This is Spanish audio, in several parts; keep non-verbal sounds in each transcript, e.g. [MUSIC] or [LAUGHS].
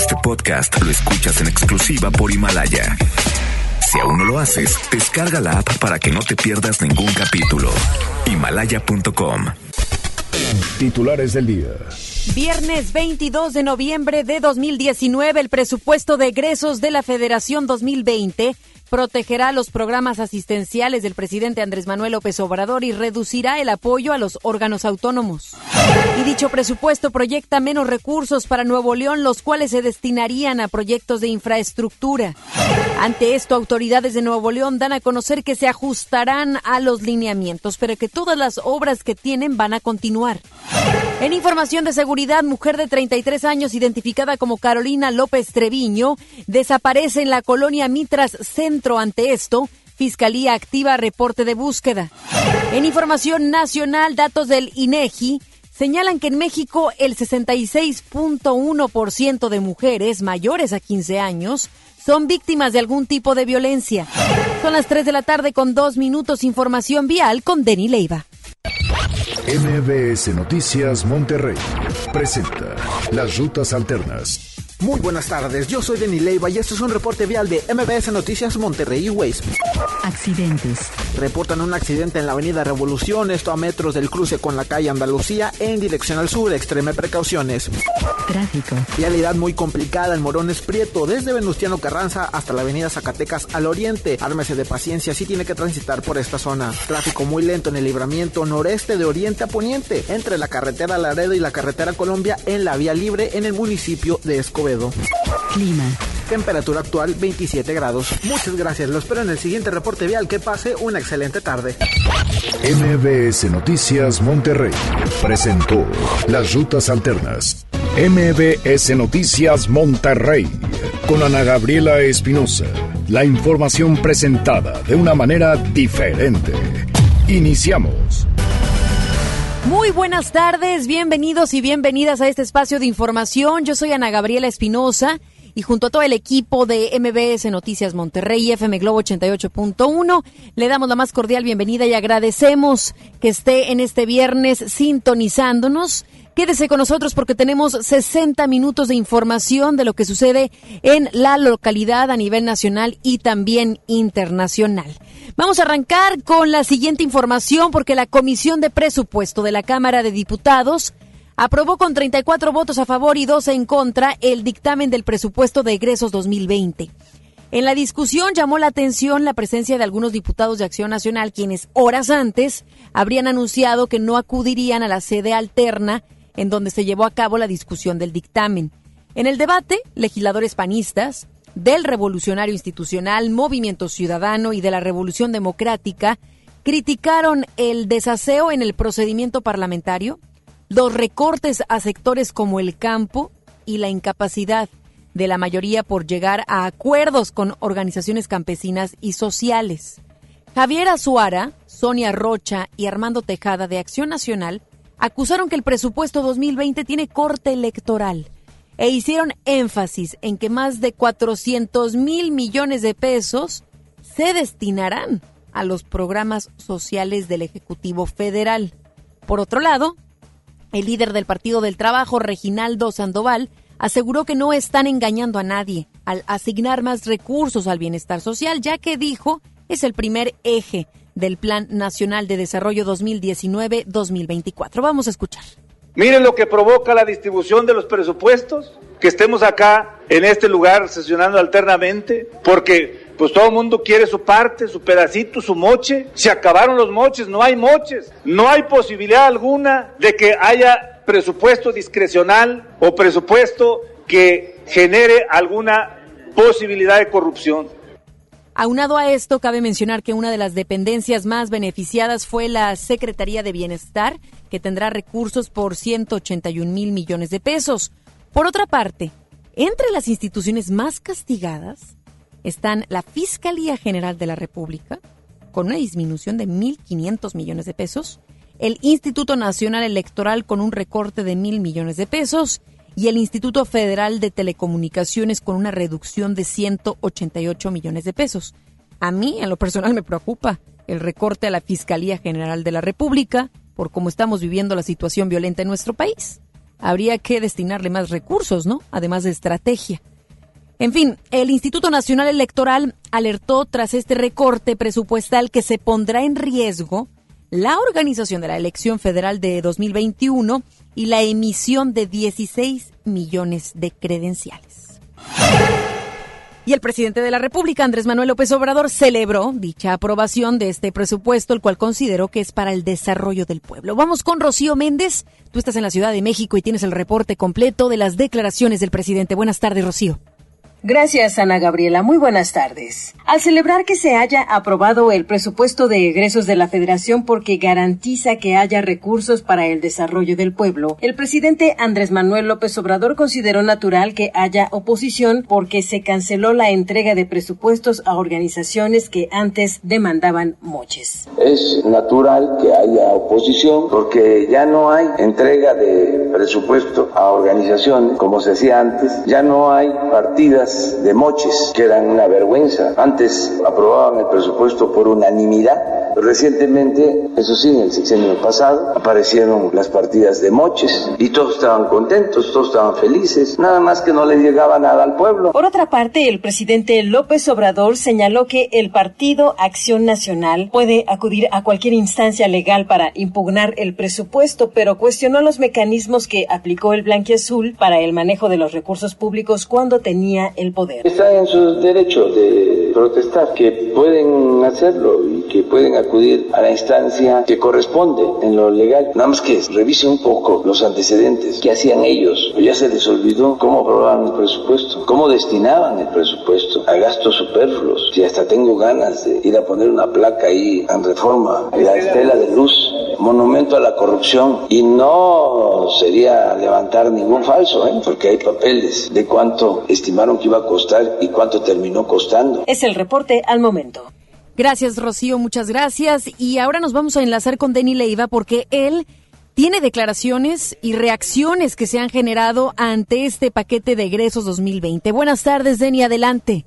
Este podcast lo escuchas en exclusiva por Himalaya. Si aún no lo haces, descarga la app para que no te pierdas ningún capítulo. Himalaya.com. Titulares del día. Viernes 22 de noviembre de 2019, el presupuesto de egresos de la Federación 2020 protegerá los programas asistenciales del presidente Andrés Manuel López Obrador y reducirá el apoyo a los órganos autónomos. Y dicho presupuesto proyecta menos recursos para Nuevo León, los cuales se destinarían a proyectos de infraestructura. Ante esto, autoridades de Nuevo León dan a conocer que se ajustarán a los lineamientos, pero que todas las obras que tienen van a continuar. En información de seguridad, mujer de 33 años identificada como Carolina López Treviño desaparece en la colonia Mitras Centro. Ante esto, Fiscalía activa reporte de búsqueda. En información nacional, datos del INEGI señalan que en México el 66.1% de mujeres mayores a 15 años son víctimas de algún tipo de violencia. Son las 3 de la tarde con dos minutos. Información vial con Denny Leiva. MBS Noticias Monterrey presenta Las Rutas Alternas. Muy buenas tardes, yo soy Denis Leiva y este es un reporte vial de MBS Noticias Monterrey Ways. Accidentes. Reportan un accidente en la avenida Revolución, esto a metros del cruce con la calle Andalucía en dirección al sur, extreme precauciones. Tráfico. Vialidad muy complicada en Morones Prieto, desde Venustiano Carranza hasta la avenida Zacatecas al oriente. Ármese de paciencia si tiene que transitar por esta zona. Tráfico muy lento en el libramiento noreste de oriente a poniente, entre la carretera Laredo y la carretera Colombia en la vía libre en el municipio de Escobedo. Clima. Temperatura actual 27 grados. Muchas gracias. Lo espero en el siguiente reporte vial. Que pase una excelente tarde. MBS Noticias Monterrey presentó Las Rutas Alternas. MBS Noticias Monterrey con Ana Gabriela Espinosa. La información presentada de una manera diferente. Iniciamos. Muy buenas tardes, bienvenidos y bienvenidas a este espacio de información. Yo soy Ana Gabriela Espinosa y junto a todo el equipo de MBS Noticias Monterrey y FM Globo 88.1 le damos la más cordial bienvenida y agradecemos que esté en este viernes sintonizándonos. Quédese con nosotros porque tenemos 60 minutos de información de lo que sucede en la localidad a nivel nacional y también internacional. Vamos a arrancar con la siguiente información porque la Comisión de Presupuesto de la Cámara de Diputados aprobó con 34 votos a favor y 12 en contra el dictamen del presupuesto de egresos 2020. En la discusión llamó la atención la presencia de algunos diputados de Acción Nacional quienes horas antes habrían anunciado que no acudirían a la sede alterna en donde se llevó a cabo la discusión del dictamen. En el debate, legisladores panistas, del Revolucionario Institucional, Movimiento Ciudadano y de la Revolución Democrática criticaron el desaseo en el procedimiento parlamentario, los recortes a sectores como el campo y la incapacidad de la mayoría por llegar a acuerdos con organizaciones campesinas y sociales. Javier Azuara, Sonia Rocha y Armando Tejada de Acción Nacional acusaron que el presupuesto 2020 tiene corte electoral e hicieron énfasis en que más de 400 mil millones de pesos se destinarán a los programas sociales del Ejecutivo Federal. Por otro lado, el líder del Partido del Trabajo, Reginaldo Sandoval, aseguró que no están engañando a nadie al asignar más recursos al bienestar social, ya que dijo es el primer eje del Plan Nacional de Desarrollo 2019-2024. Vamos a escuchar. Miren lo que provoca la distribución de los presupuestos, que estemos acá en este lugar sesionando alternamente, porque pues todo el mundo quiere su parte, su pedacito, su moche. Se acabaron los moches, no hay moches, no hay posibilidad alguna de que haya presupuesto discrecional o presupuesto que genere alguna posibilidad de corrupción. Aunado a esto, cabe mencionar que una de las dependencias más beneficiadas fue la Secretaría de Bienestar, que tendrá recursos por 181 mil millones de pesos. Por otra parte, entre las instituciones más castigadas están la Fiscalía General de la República, con una disminución de 1.500 millones de pesos, el Instituto Nacional Electoral con un recorte de mil millones de pesos y el Instituto Federal de Telecomunicaciones con una reducción de 188 millones de pesos. A mí, en lo personal, me preocupa el recorte a la Fiscalía General de la República por cómo estamos viviendo la situación violenta en nuestro país. habría que destinarle más recursos, ¿no? Además de estrategia. En fin, el Instituto Nacional Electoral alertó tras este recorte presupuestal que se pondrá en riesgo la organización de la elección federal de 2021 y la emisión de 16 millones de credenciales. Y el presidente de la República, Andrés Manuel López Obrador, celebró dicha aprobación de este presupuesto, el cual consideró que es para el desarrollo del pueblo. Vamos con Rocío Méndez. Tú estás en la Ciudad de México y tienes el reporte completo de las declaraciones del presidente. Buenas tardes, Rocío. Gracias, Ana Gabriela. Muy buenas tardes. Al celebrar que se haya aprobado el presupuesto de egresos de la Federación porque garantiza que haya recursos para el desarrollo del pueblo, el presidente Andrés Manuel López Obrador consideró natural que haya oposición porque se canceló la entrega de presupuestos a organizaciones que antes demandaban moches. Es natural que haya oposición porque ya no hay entrega de presupuesto a organizaciones como se hacía antes, ya no hay partidas de moches, que eran una vergüenza. Antes aprobaban el presupuesto por unanimidad. Recientemente, eso sí, en el sexenio pasado, aparecieron las partidas de moches y todos estaban contentos, todos estaban felices, nada más que no le llegaba nada al pueblo. Por otra parte, el presidente López Obrador señaló que el partido Acción Nacional puede acudir a cualquier instancia legal para impugnar el presupuesto, pero cuestionó los mecanismos que aplicó el Blanquiazul para el manejo de los recursos públicos cuando tenía el poder. Está en su derecho de protestar, que pueden hacerlo y que pueden acudir a la instancia que corresponde en lo legal. Nada más que revise un poco los antecedentes. ¿Qué hacían ellos? Ya se les olvidó cómo aprobaban el presupuesto, cómo destinaban el presupuesto a gastos superfluos. Si hasta tengo ganas de ir a poner una placa ahí en reforma, la estela de luz, monumento a la corrupción, y no sería levantar ningún falso, ¿eh? porque hay papeles de cuánto estimaron que iba a costar y cuánto terminó costando. El reporte al momento. Gracias, Rocío, muchas gracias. Y ahora nos vamos a enlazar con Denny Leiva porque él tiene declaraciones y reacciones que se han generado ante este paquete de egresos 2020. Buenas tardes, Denny, adelante.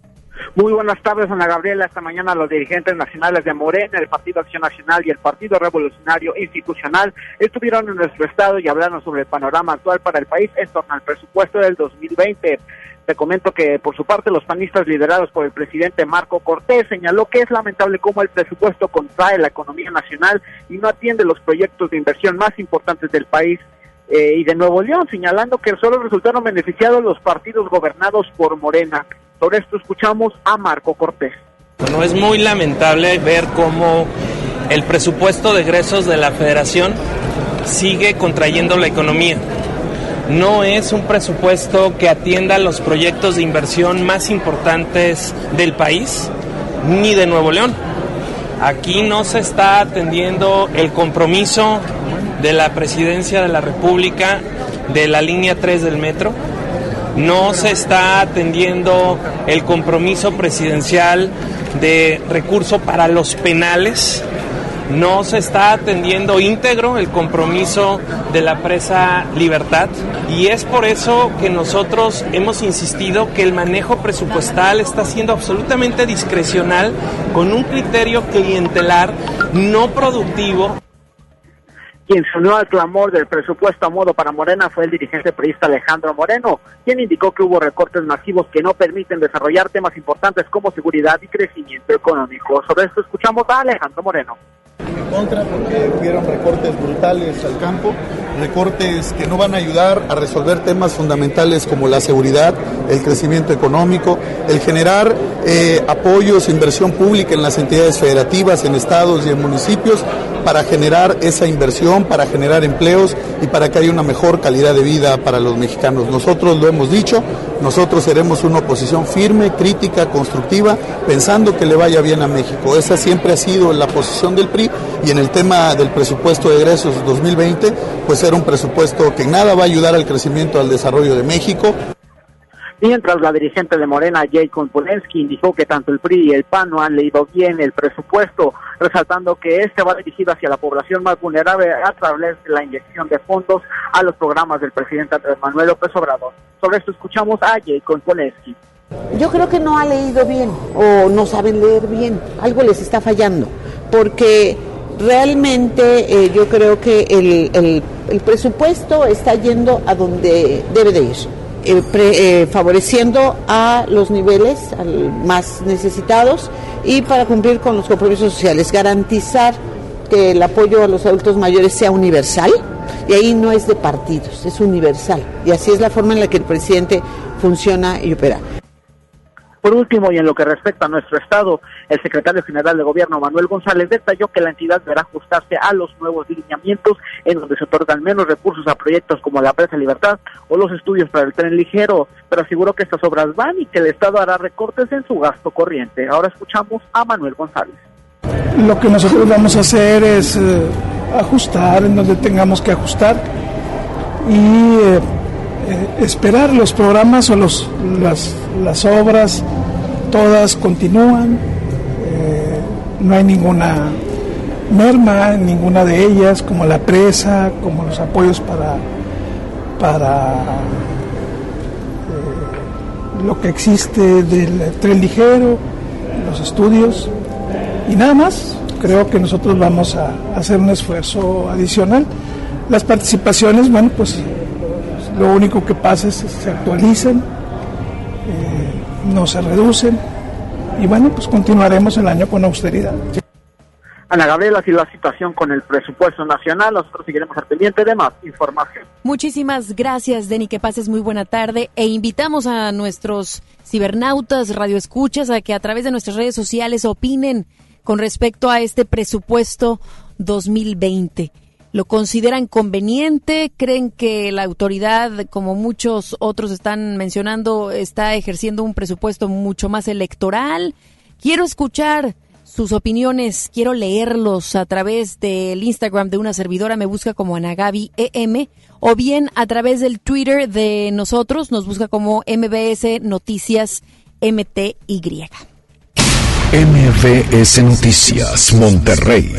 Muy buenas tardes, Ana Gabriela. Esta mañana los dirigentes nacionales de Morena, el Partido Acción Nacional y el Partido Revolucionario Institucional estuvieron en nuestro estado y hablaron sobre el panorama actual para el país en torno al presupuesto del 2020. Te comento que por su parte los panistas liderados por el presidente Marco Cortés señaló que es lamentable cómo el presupuesto contrae la economía nacional y no atiende los proyectos de inversión más importantes del país eh, y de Nuevo León, señalando que solo resultaron beneficiados los partidos gobernados por Morena. Sobre esto escuchamos a Marco Cortés. Bueno, es muy lamentable ver cómo el presupuesto de egresos de la federación sigue contrayendo la economía no es un presupuesto que atienda los proyectos de inversión más importantes del país ni de Nuevo León. Aquí no se está atendiendo el compromiso de la presidencia de la República de la línea 3 del metro. No se está atendiendo el compromiso presidencial de recurso para los penales no se está atendiendo íntegro el compromiso de la presa Libertad y es por eso que nosotros hemos insistido que el manejo presupuestal está siendo absolutamente discrecional con un criterio clientelar no productivo. Quien se unió al clamor del presupuesto a modo para Morena fue el dirigente periodista Alejandro Moreno, quien indicó que hubo recortes masivos que no permiten desarrollar temas importantes como seguridad y crecimiento económico. Sobre esto escuchamos a Alejandro Moreno en contra porque hubieron recortes brutales al campo, recortes que no van a ayudar a resolver temas fundamentales como la seguridad, el crecimiento económico, el generar eh, apoyos, inversión pública en las entidades federativas, en estados y en municipios para generar esa inversión, para generar empleos y para que haya una mejor calidad de vida para los mexicanos. Nosotros lo hemos dicho, nosotros seremos una oposición firme, crítica, constructiva, pensando que le vaya bien a México. Esa siempre ha sido la posición del PRI y en el tema del presupuesto de egresos 2020, pues era un presupuesto que nada va a ayudar al crecimiento, al desarrollo de México. Mientras la dirigente de Morena, Jacob Polensky, indicó que tanto el PRI y el PAN no han leído bien el presupuesto, resaltando que este va dirigido hacia la población más vulnerable a través de la inyección de fondos a los programas del presidente Andrés Manuel López Obrador. Sobre esto escuchamos a Jacob Polensky. Yo creo que no ha leído bien o no saben leer bien, algo les está fallando, porque realmente eh, yo creo que el, el presupuesto está yendo a donde debe de ir, eh, eh, favoreciendo a los niveles más necesitados y para cumplir con los compromisos sociales, garantizar que el apoyo a los adultos mayores sea universal y ahí no es de partidos, es universal y así es la forma en la que el presidente funciona y opera. Por último, y en lo que respecta a nuestro Estado, el secretario general de Gobierno, Manuel González, detalló que la entidad deberá ajustarse a los nuevos lineamientos en donde se otorgan menos recursos a proyectos como la Presa Libertad o los estudios para el tren ligero, pero aseguró que estas obras van y que el Estado hará recortes en su gasto corriente. Ahora escuchamos a Manuel González. Lo que nosotros vamos a hacer es eh, ajustar en donde tengamos que ajustar y eh, eh, esperar los programas o los, las, las obras, todas continúan, eh, no hay ninguna merma en ninguna de ellas, como la presa, como los apoyos para, para eh, lo que existe del tren ligero, los estudios y nada más. Creo que nosotros vamos a hacer un esfuerzo adicional. Las participaciones, bueno, pues lo único que pasa es que se actualizan, eh, no se reducen y bueno, pues continuaremos el año con austeridad. Ana Gabriela, si la situación con el presupuesto nacional, nosotros seguiremos al pendiente de más información. Muchísimas gracias, Denny. Que pases muy buena tarde. E invitamos a nuestros cibernautas, radioescuchas, a que a través de nuestras redes sociales opinen con respecto a este presupuesto 2020. ¿Lo consideran conveniente? ¿Creen que la autoridad, como muchos otros están mencionando, está ejerciendo un presupuesto mucho más electoral? Quiero escuchar sus opiniones, quiero leerlos a través del Instagram de una servidora, me busca como Anagabi EM, o bien a través del Twitter de nosotros, nos busca como MBS Noticias MTY. MBS Noticias Monterrey.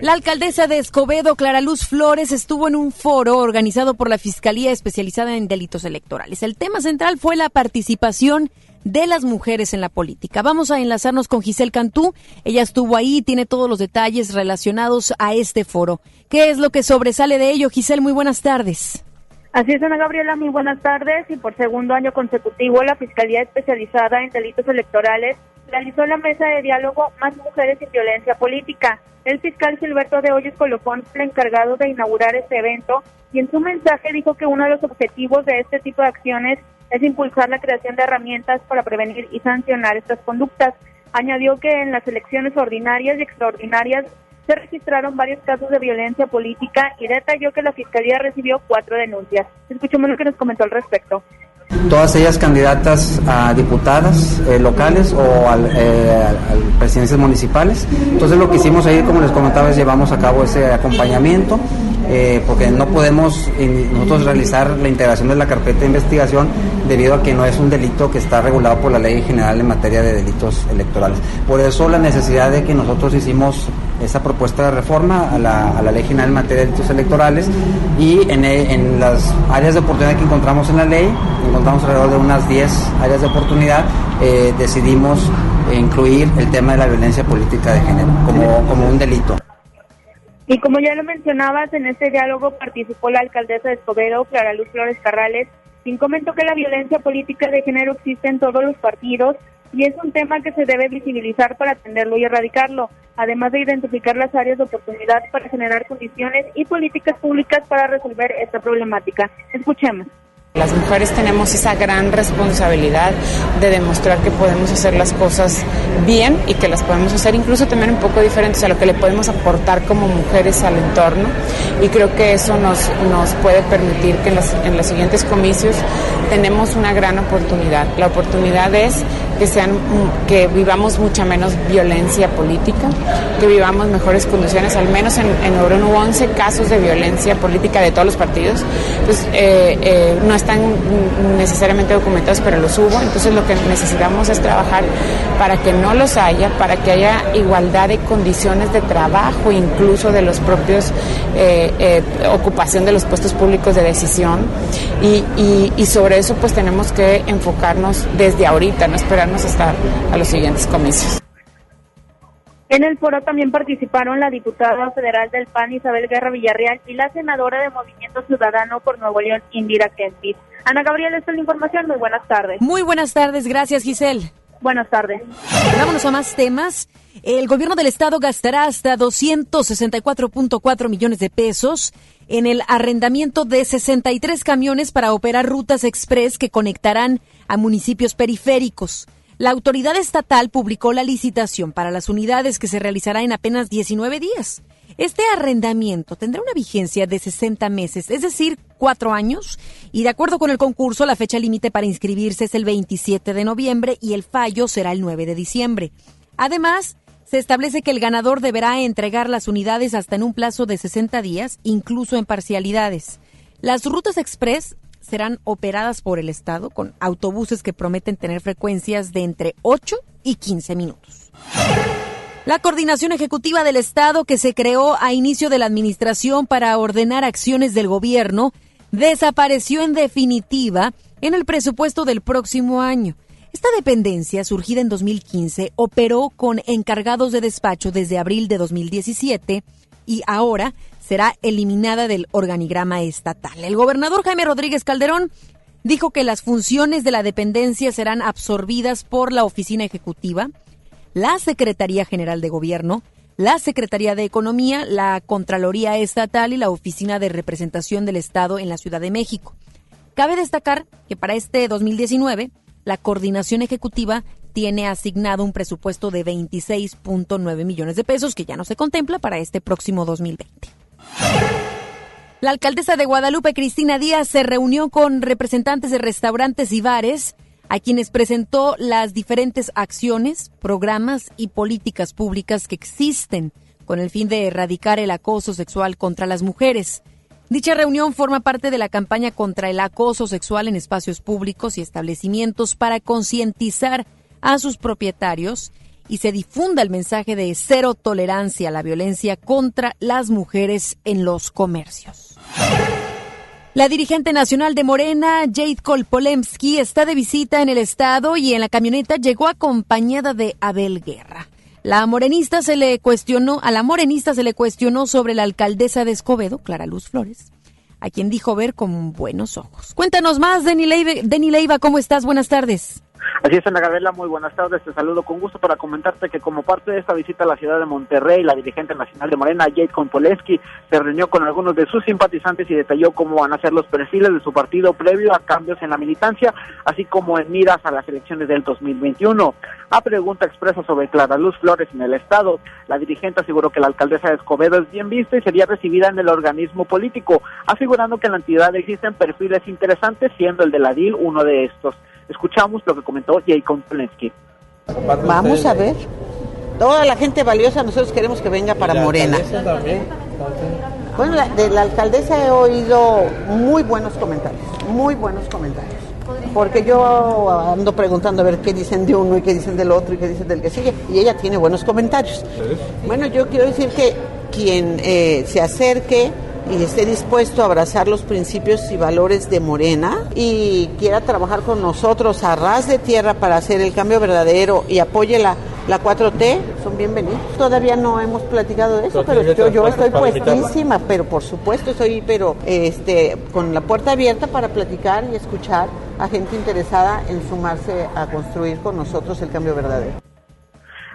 La alcaldesa de Escobedo, Clara Luz Flores, estuvo en un foro organizado por la Fiscalía Especializada en Delitos Electorales. El tema central fue la participación de las mujeres en la política. Vamos a enlazarnos con Giselle Cantú. Ella estuvo ahí y tiene todos los detalles relacionados a este foro. ¿Qué es lo que sobresale de ello? Giselle, muy buenas tardes. Así es, Ana Gabriela, muy buenas tardes. Y por segundo año consecutivo, la Fiscalía Especializada en Delitos Electorales realizó la mesa de diálogo Más Mujeres y Violencia Política. El fiscal Gilberto de Hoyos Colofón fue el encargado de inaugurar este evento y en su mensaje dijo que uno de los objetivos de este tipo de acciones es impulsar la creación de herramientas para prevenir y sancionar estas conductas. Añadió que en las elecciones ordinarias y extraordinarias se registraron varios casos de violencia política y detalló que la Fiscalía recibió cuatro denuncias. Escuchemos lo que nos comentó al respecto. Todas ellas candidatas a diputadas eh, locales o eh, al presidencias municipales. Entonces lo que hicimos ahí, como les comentaba, es llevamos a cabo ese acompañamiento, eh, porque no podemos nosotros realizar la integración de la carpeta de investigación debido a que no es un delito que está regulado por la ley general en materia de delitos electorales. Por eso la necesidad de que nosotros hicimos esa propuesta de reforma a la, a la ley general en materia de delitos electorales y en, e- en las áreas de oportunidad que encontramos en la ley, encontramos alrededor de unas 10 áreas de oportunidad, eh, decidimos incluir el tema de la violencia política de género como, como un delito. Y como ya lo mencionabas, en este diálogo participó la alcaldesa de Escobedo, Clara Luz Flores Carrales, quien comentó que la violencia política de género existe en todos los partidos y es un tema que se debe visibilizar para atenderlo y erradicarlo, además de identificar las áreas de oportunidad para generar condiciones y políticas públicas para resolver esta problemática. Escuchemos. Las mujeres tenemos esa gran responsabilidad de demostrar que podemos hacer las cosas bien y que las podemos hacer incluso también un poco diferentes a lo que le podemos aportar como mujeres al entorno. Y creo que eso nos, nos puede permitir que en, las- en los siguientes comicios tenemos una gran oportunidad. La oportunidad es que, sean, que vivamos mucha menos violencia política, que vivamos mejores condiciones. Al menos en, en Nuevo hubo 11 casos de violencia política de todos los partidos. Entonces, eh, eh, no están necesariamente documentados, pero los hubo. Entonces, lo que necesitamos es trabajar para que no los haya, para que haya igualdad de condiciones de trabajo, incluso de los propios eh, eh, ocupación de los puestos públicos de decisión. Y- y sobre eso, pues tenemos que enfocarnos desde ahorita, no esperarnos hasta a los siguientes comicios. En el foro también participaron la diputada federal del PAN Isabel Guerra Villarreal y la senadora de Movimiento Ciudadano por Nuevo León Indira Kempis. Ana Gabriela, esta es la información. Muy buenas tardes. Muy buenas tardes. Gracias, Giselle. Buenas tardes. Vámonos a más temas. El gobierno del estado gastará hasta 264.4 millones de pesos en el arrendamiento de 63 camiones para operar rutas express que conectarán a municipios periféricos. La autoridad estatal publicó la licitación para las unidades que se realizará en apenas 19 días. Este arrendamiento tendrá una vigencia de 60 meses, es decir, cuatro años, y de acuerdo con el concurso, la fecha límite para inscribirse es el 27 de noviembre y el fallo será el 9 de diciembre. Además, se establece que el ganador deberá entregar las unidades hasta en un plazo de 60 días, incluso en parcialidades. Las rutas express serán operadas por el Estado con autobuses que prometen tener frecuencias de entre 8 y 15 minutos. La coordinación ejecutiva del Estado que se creó a inicio de la administración para ordenar acciones del gobierno desapareció en definitiva en el presupuesto del próximo año. Esta dependencia, surgida en 2015, operó con encargados de despacho desde abril de 2017 y ahora será eliminada del organigrama estatal. El gobernador Jaime Rodríguez Calderón dijo que las funciones de la dependencia serán absorbidas por la Oficina Ejecutiva, la Secretaría General de Gobierno, la Secretaría de Economía, la Contraloría Estatal y la Oficina de Representación del Estado en la Ciudad de México. Cabe destacar que para este 2019, la Coordinación Ejecutiva tiene asignado un presupuesto de 26.9 millones de pesos que ya no se contempla para este próximo 2020. La alcaldesa de Guadalupe, Cristina Díaz, se reunió con representantes de restaurantes y bares a quienes presentó las diferentes acciones, programas y políticas públicas que existen con el fin de erradicar el acoso sexual contra las mujeres. Dicha reunión forma parte de la campaña contra el acoso sexual en espacios públicos y establecimientos para concientizar a sus propietarios y se difunda el mensaje de cero tolerancia a la violencia contra las mujeres en los comercios. La dirigente nacional de Morena, Jade Kolpolemsky, está de visita en el estado y en la camioneta llegó acompañada de Abel Guerra. La morenista se le cuestionó, a la morenista se le cuestionó sobre la alcaldesa de Escobedo, Clara Luz Flores, a quien dijo ver con buenos ojos. Cuéntanos más, Denny Leiva, Denny Leiva ¿cómo estás? Buenas tardes. Así es, Ana Gabriela, muy buenas tardes. Te saludo con gusto para comentarte que como parte de esta visita a la ciudad de Monterrey, la dirigente nacional de Morena, Jade Konpoleski, se reunió con algunos de sus simpatizantes y detalló cómo van a ser los perfiles de su partido previo a cambios en la militancia, así como en miras a las elecciones del 2021. A pregunta expresa sobre Clara Luz Flores en el Estado, la dirigente aseguró que la alcaldesa de Escobedo es bien vista y sería recibida en el organismo político, asegurando que en la entidad existen perfiles interesantes, siendo el de la DIL uno de estos. Escuchamos lo que comentó Jacob Polensky. Vamos a ver. Toda la gente valiosa nosotros queremos que venga para Morena. Bueno, la, de la alcaldesa he oído muy buenos comentarios, muy buenos comentarios. Porque yo ando preguntando a ver qué dicen de uno y qué dicen del otro y qué dicen del que sigue. Y ella tiene buenos comentarios. Bueno, yo quiero decir que quien eh, se acerque y esté dispuesto a abrazar los principios y valores de Morena y quiera trabajar con nosotros a ras de tierra para hacer el cambio verdadero y apoye la, la 4T, son bienvenidos. Todavía no hemos platicado de eso, pero yo, yo estoy puestísima, pero por supuesto estoy pero este con la puerta abierta para platicar y escuchar a gente interesada en sumarse a construir con nosotros el cambio verdadero.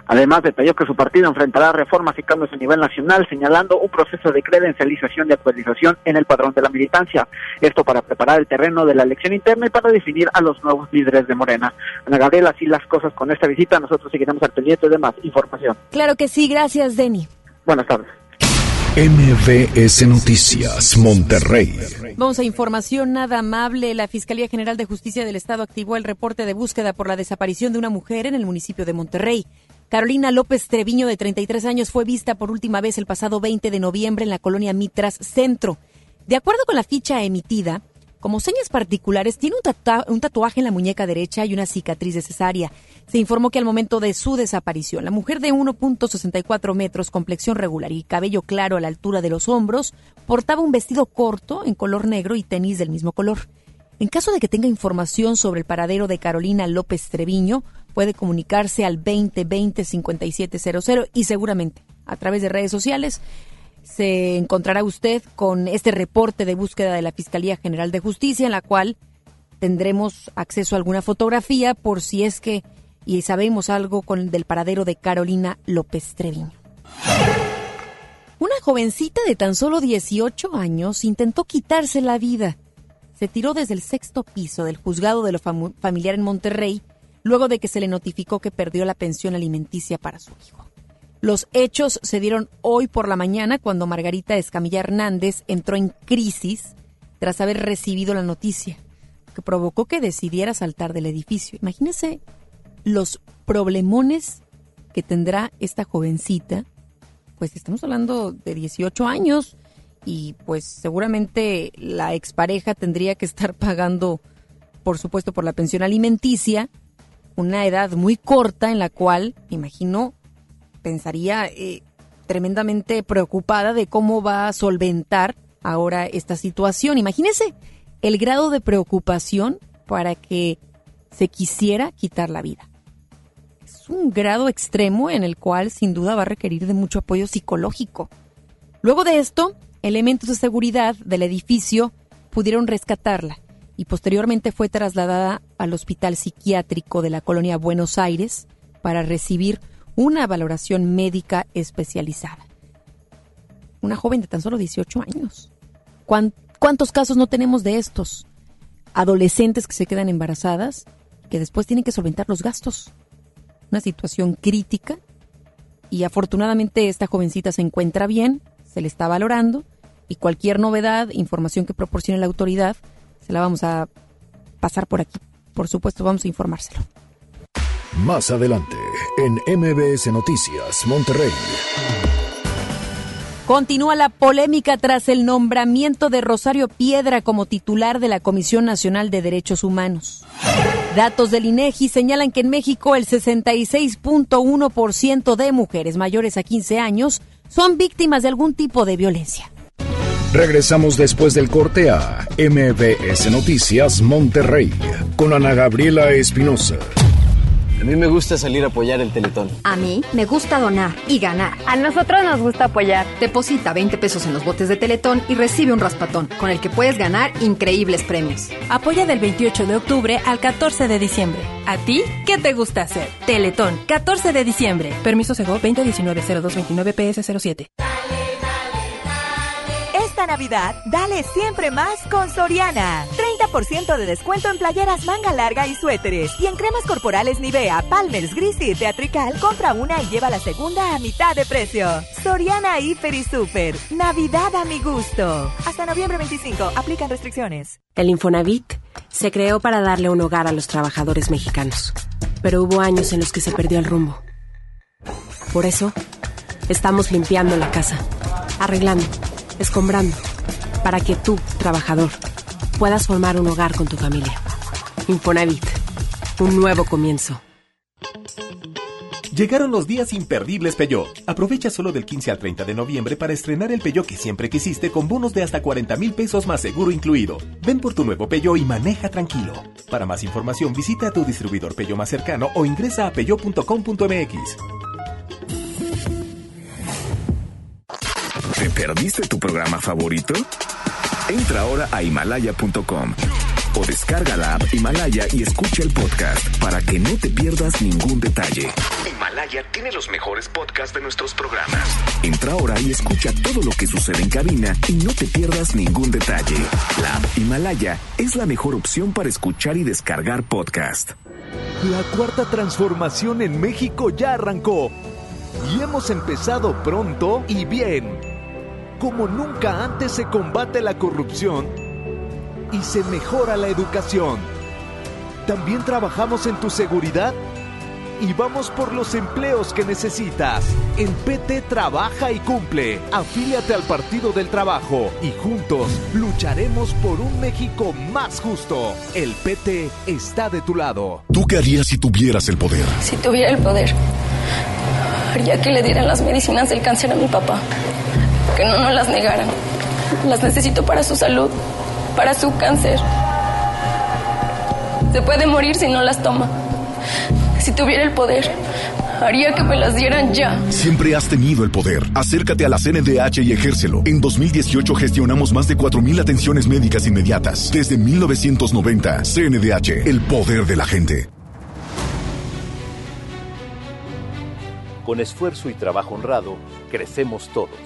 Además, detalló que su partido enfrentará reformas y cambios a nivel nacional, señalando un proceso de credencialización y actualización en el padrón de la militancia. Esto para preparar el terreno de la elección interna y para definir a los nuevos líderes de Morena. Ana Gabriela, así las cosas con esta visita. Nosotros seguiremos al pendiente de más información. Claro que sí, gracias, Denny. Buenas tardes. MBS Noticias, Monterrey. Vamos a información nada amable. La Fiscalía General de Justicia del Estado activó el reporte de búsqueda por la desaparición de una mujer en el municipio de Monterrey. Carolina López Treviño, de 33 años, fue vista por última vez el pasado 20 de noviembre en la colonia Mitras Centro. De acuerdo con la ficha emitida, como señas particulares, tiene un, tatuaje en la muñeca derecha y una cicatriz de cesárea. Se informó que al momento de su desaparición, la mujer de 1.64 metros, complexión regular y cabello claro a la altura de los hombros, portaba un vestido corto en color negro y tenis del mismo color. En caso de que tenga información sobre el paradero de Carolina López Treviño, puede comunicarse al 2020-5700 y seguramente a través de redes sociales se encontrará usted con este reporte de búsqueda de la Fiscalía General de Justicia en la cual tendremos acceso a alguna fotografía por si es que y sabemos algo con del paradero de Carolina López Treviño. Una jovencita de tan solo 18 años intentó quitarse la vida. Se tiró desde el sexto piso del juzgado de lo familiar en Monterrey luego de que se le notificó que perdió la pensión alimenticia para su hijo. Los hechos se dieron hoy por la mañana cuando Margarita Escamilla Hernández entró en crisis tras haber recibido la noticia, que provocó que decidiera saltar del edificio. Imagínese los problemones que tendrá esta jovencita, pues estamos hablando de 18 años y pues seguramente la expareja tendría que estar pagando, por supuesto, por la pensión alimenticia, una edad muy corta en la cual, imagino, pensaría eh, tremendamente preocupada de cómo va a solventar ahora esta situación. Imagínese el grado de preocupación para que se quisiera quitar la vida. Es un grado extremo en el cual sin duda va a requerir de mucho apoyo psicológico. Luego de esto, elementos de seguridad del edificio pudieron rescatarla y posteriormente fue trasladada al hospital psiquiátrico de la colonia Buenos Aires para recibir una valoración médica especializada. Una joven de tan solo 18 años. ¿Cuántos casos no tenemos de estos? Adolescentes que se quedan embarazadas, que después tienen que solventar los gastos. Una situación crítica y afortunadamente esta jovencita se encuentra bien, se le está valorando y cualquier novedad, información que proporcione la autoridad, se la vamos a pasar por aquí. Por supuesto, vamos a informárselo. Más adelante, en MBS Noticias, Monterrey. Continúa la polémica tras el nombramiento de Rosario Piedra como titular de la Comisión Nacional de Derechos Humanos. Datos del INEGI señalan que en México el 66.1% de mujeres mayores a 15 años son víctimas de algún tipo de violencia. Regresamos después del corte a MBS Noticias Monterrey con Ana Gabriela Espinosa. A mí me gusta salir a apoyar el Teletón. A mí me gusta donar y ganar. A nosotros nos gusta apoyar. Deposita 20 pesos en los botes de Teletón y recibe un raspatón, con el que puedes ganar increíbles premios. Apoya del 28 de octubre al 14 de diciembre. ¿A ti qué te gusta hacer? Teletón, 14 de diciembre. Permiso Sego 2019-0229-PS07. Navidad, dale siempre más con Soriana. 30% de descuento en playeras manga larga y suéteres. Y en cremas corporales Nivea, Palmers, Gris y Teatrical, compra una y lleva la segunda a mitad de precio. Soriana Hiper y Super. Navidad a mi gusto. Hasta noviembre 25. Aplican restricciones. El Infonavit se creó para darle un hogar a los trabajadores mexicanos. Pero hubo años en los que se perdió el rumbo. Por eso, estamos limpiando la casa, arreglando escombrando, para que tú, trabajador, puedas formar un hogar con tu familia. Infonavit, un nuevo comienzo. Llegaron los días imperdibles Peugeot. Aprovecha solo del 15 al 30 de noviembre para estrenar el Peugeot que siempre quisiste con bonos de hasta 40 mil pesos más seguro incluido. Ven por tu nuevo Peugeot y maneja tranquilo. Para más información visita a tu distribuidor Peugeot más cercano o ingresa a peugeot.com.mx. ¿Te perdiste tu programa favorito? Entra ahora a himalaya.com o descarga la app Himalaya y escucha el podcast para que no te pierdas ningún detalle. Himalaya tiene los mejores podcasts de nuestros programas. Entra ahora y escucha todo lo que sucede en cabina y no te pierdas ningún detalle. La app Himalaya es la mejor opción para escuchar y descargar podcast. La cuarta transformación en México ya arrancó y hemos empezado pronto y bien como nunca antes se combate la corrupción y se mejora la educación. También trabajamos en tu seguridad y vamos por los empleos que necesitas. En PT trabaja y cumple. Afíliate al Partido del Trabajo y juntos lucharemos por un México más justo. El PT está de tu lado. ¿Tú qué harías si tuvieras el poder? Si tuviera el poder, haría que le dieran las medicinas del cáncer a mi papá que no nos las negaran. Las necesito para su salud, para su cáncer. Se puede morir si no las toma. Si tuviera el poder, haría que me las dieran ya. Siempre has tenido el poder. Acércate a la CNDH y ejércelo. En 2018 gestionamos más de 4.000 atenciones médicas inmediatas. Desde 1990, CNDH, el poder de la gente. Con esfuerzo y trabajo honrado, crecemos todos.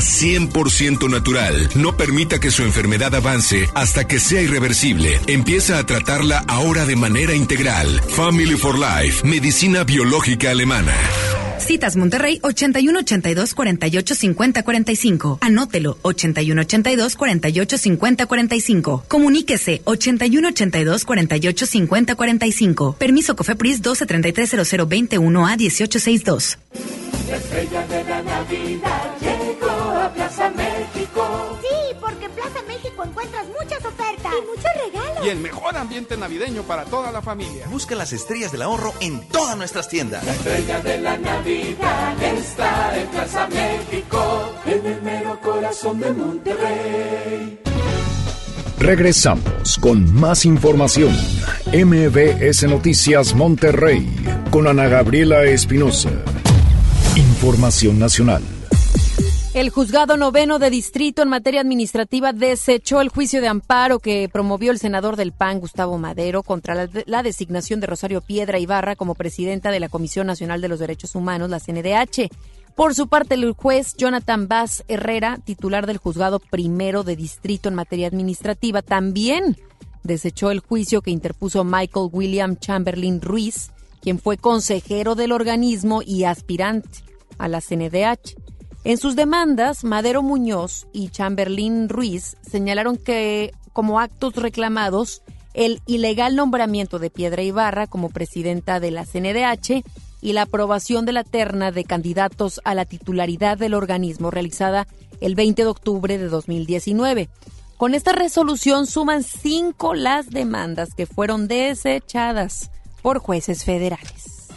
100% natural. No permita que su enfermedad avance hasta que sea irreversible. Empieza a tratarla ahora de manera integral. Family for Life, medicina biológica alemana. Citas Monterrey 81 82 48 50 45. Anótelo 81 82 48 50 45. Comuníquese 81 82 48 50 45. Permiso Cofepris 12 33 00 21 a 1862. La estrella de la Navidad a Plaza México. Sí, porque en Plaza México encuentras muchas ofertas y muchos regalos. Y el mejor ambiente navideño para toda la familia. Busca las estrellas del ahorro en todas nuestras tiendas. La estrella de la Navidad está en Plaza México, en el mero corazón de Monterrey. Regresamos con más información. MBS Noticias Monterrey con Ana Gabriela Espinosa. Información nacional. El juzgado noveno de distrito en materia administrativa desechó el juicio de amparo que promovió el senador del PAN, Gustavo Madero, contra la, designación de Rosario Piedra Ibarra como presidenta de la Comisión Nacional de los Derechos Humanos, la CNDH. Por su parte, el juez Jonathan Bass Herrera, titular del juzgado primero de distrito en materia administrativa, también desechó el juicio que interpuso Michael William Chamberlain Ruiz, quien fue consejero del organismo y aspirante a la CNDH. En sus demandas, Madero Muñoz y Chamberlain Ruiz señalaron que como actos reclamados el ilegal nombramiento de Piedra Ibarra como presidenta de la CNDH y la aprobación de la terna de candidatos a la titularidad del organismo realizada el 20 de octubre de 2019. Con esta resolución suman cinco las demandas que fueron desechadas por jueces federales.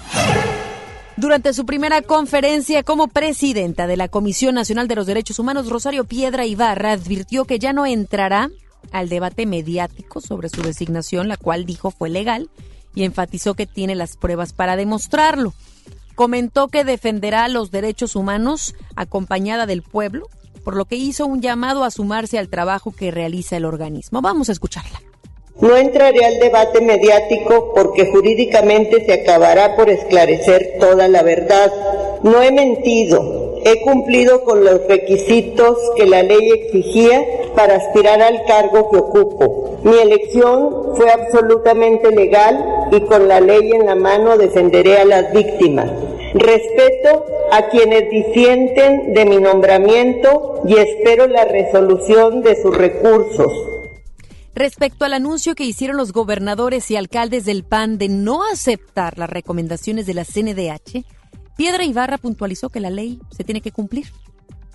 Durante su primera conferencia como presidenta de la Comisión Nacional de los Derechos Humanos, Rosario Piedra Ibarra advirtió que ya no entrará al debate mediático sobre su designación, la cual dijo fue legal, y enfatizó que tiene las pruebas para demostrarlo. Comentó que defenderá los derechos humanos acompañada del pueblo, por lo que hizo un llamado a sumarse al trabajo que realiza el organismo. Vamos a escucharla. No entraré al debate mediático porque jurídicamente se acabará por esclarecer toda la verdad. No he mentido, he cumplido con los requisitos que la ley exigía para aspirar al cargo que ocupo. Mi elección fue absolutamente legal y con la ley en la mano defenderé a las víctimas. Respeto a quienes disienten de mi nombramiento y espero la resolución de sus recursos. Respecto al anuncio que hicieron los gobernadores y alcaldes del PAN de no aceptar las recomendaciones de la CNDH, Piedra Ibarra puntualizó que la ley se tiene que cumplir.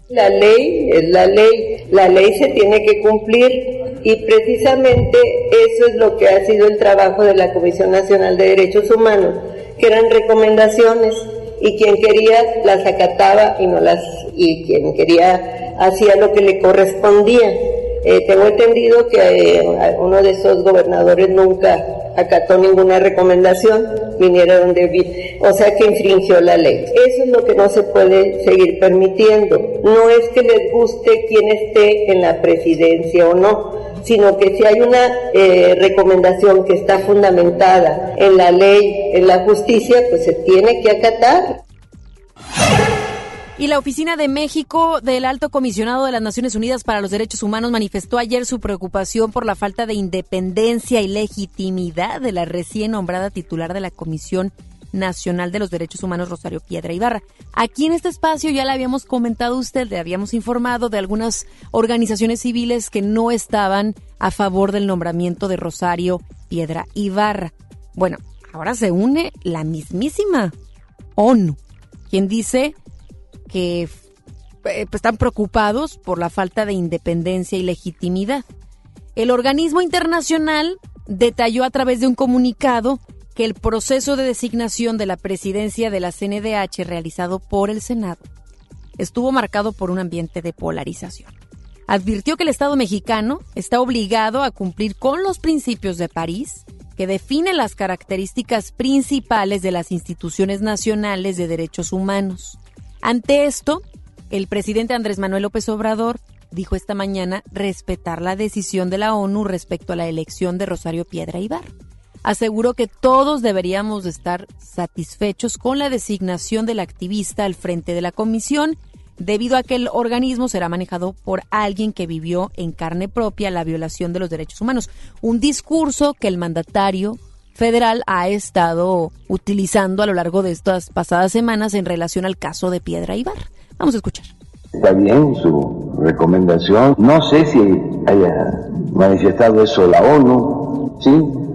La ley es la ley, la ley se tiene que cumplir y precisamente eso es lo que ha sido el trabajo de la Comisión Nacional de Derechos Humanos, que eran recomendaciones y quien quería las acataba y no las y quien quería hacía lo que le correspondía. Eh, tengo entendido que eh, uno de esos gobernadores nunca acató ninguna recomendación, vinieron de o sea que infringió la ley. Eso es lo que no se puede seguir permitiendo. No es que les guste quien esté en la presidencia o no, sino que si hay una eh, recomendación que está fundamentada en la ley, en la justicia, pues se tiene que acatar. Y la Oficina de México del Alto Comisionado de las Naciones Unidas para los Derechos Humanos manifestó ayer su preocupación por la falta de independencia y legitimidad de la recién nombrada titular de la Comisión Nacional de los Derechos Humanos, Rosario Piedra Ibarra. Aquí en este espacio ya le habíamos comentado a usted, le habíamos informado de algunas organizaciones civiles que no estaban a favor del nombramiento de Rosario Piedra Ibarra. Bueno, ahora se une la mismísima ONU, quien dice que eh, pues, están preocupados por la falta de independencia y legitimidad. El organismo internacional detalló a través de un comunicado que el proceso de designación de la presidencia de la CNDH realizado por el Senado estuvo marcado por un ambiente de polarización. Advirtió que el Estado mexicano está obligado a cumplir con los principios de París, que definen las características principales de las instituciones nacionales de derechos humanos. Ante esto, el presidente Andrés Manuel López Obrador dijo esta mañana respetar la decisión de la ONU respecto a la elección de Rosario Piedra Ibar. Aseguró que todos deberíamos estar satisfechos con la designación del activista al frente de la comisión, debido a que el organismo será manejado por alguien que vivió en carne propia la violación de los derechos humanos. Un discurso que el mandatario federal ha estado utilizando a lo largo de estas pasadas semanas en relación al caso de Piedra Ibar. Vamos a escuchar. Está bien su recomendación. No sé si haya manifestado eso la ONU. Sí,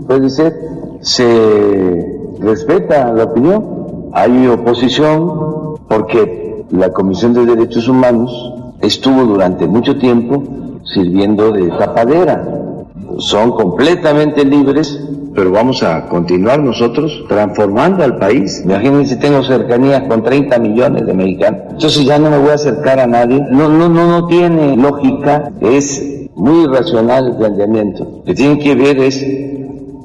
puede ser. Se respeta la opinión. Hay oposición porque la Comisión de Derechos Humanos estuvo durante mucho tiempo sirviendo de tapadera. Son completamente libres pero vamos a continuar nosotros transformando al país. Imagínense, tengo cercanías con 30 millones de mexicanos. Entonces ya no me voy a acercar a nadie. No, no, no, no tiene lógica. Es muy irracional el planteamiento. Lo que tienen que ver es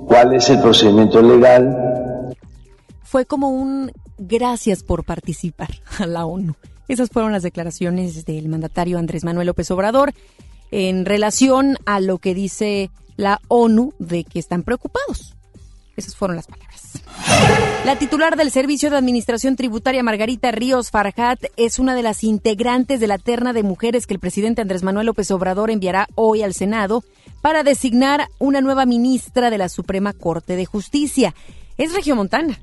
cuál es el procedimiento legal. Fue como un gracias por participar a la ONU. Esas fueron las declaraciones del mandatario Andrés Manuel López Obrador en relación a lo que dice la ONU de que están preocupados. Esas fueron las palabras. La titular del Servicio de Administración Tributaria, Margarita Ríos Farhat, es una de las integrantes de la terna de mujeres que el presidente Andrés Manuel López Obrador enviará hoy al Senado para designar una nueva ministra de la Suprema Corte de Justicia. Es regiomontana.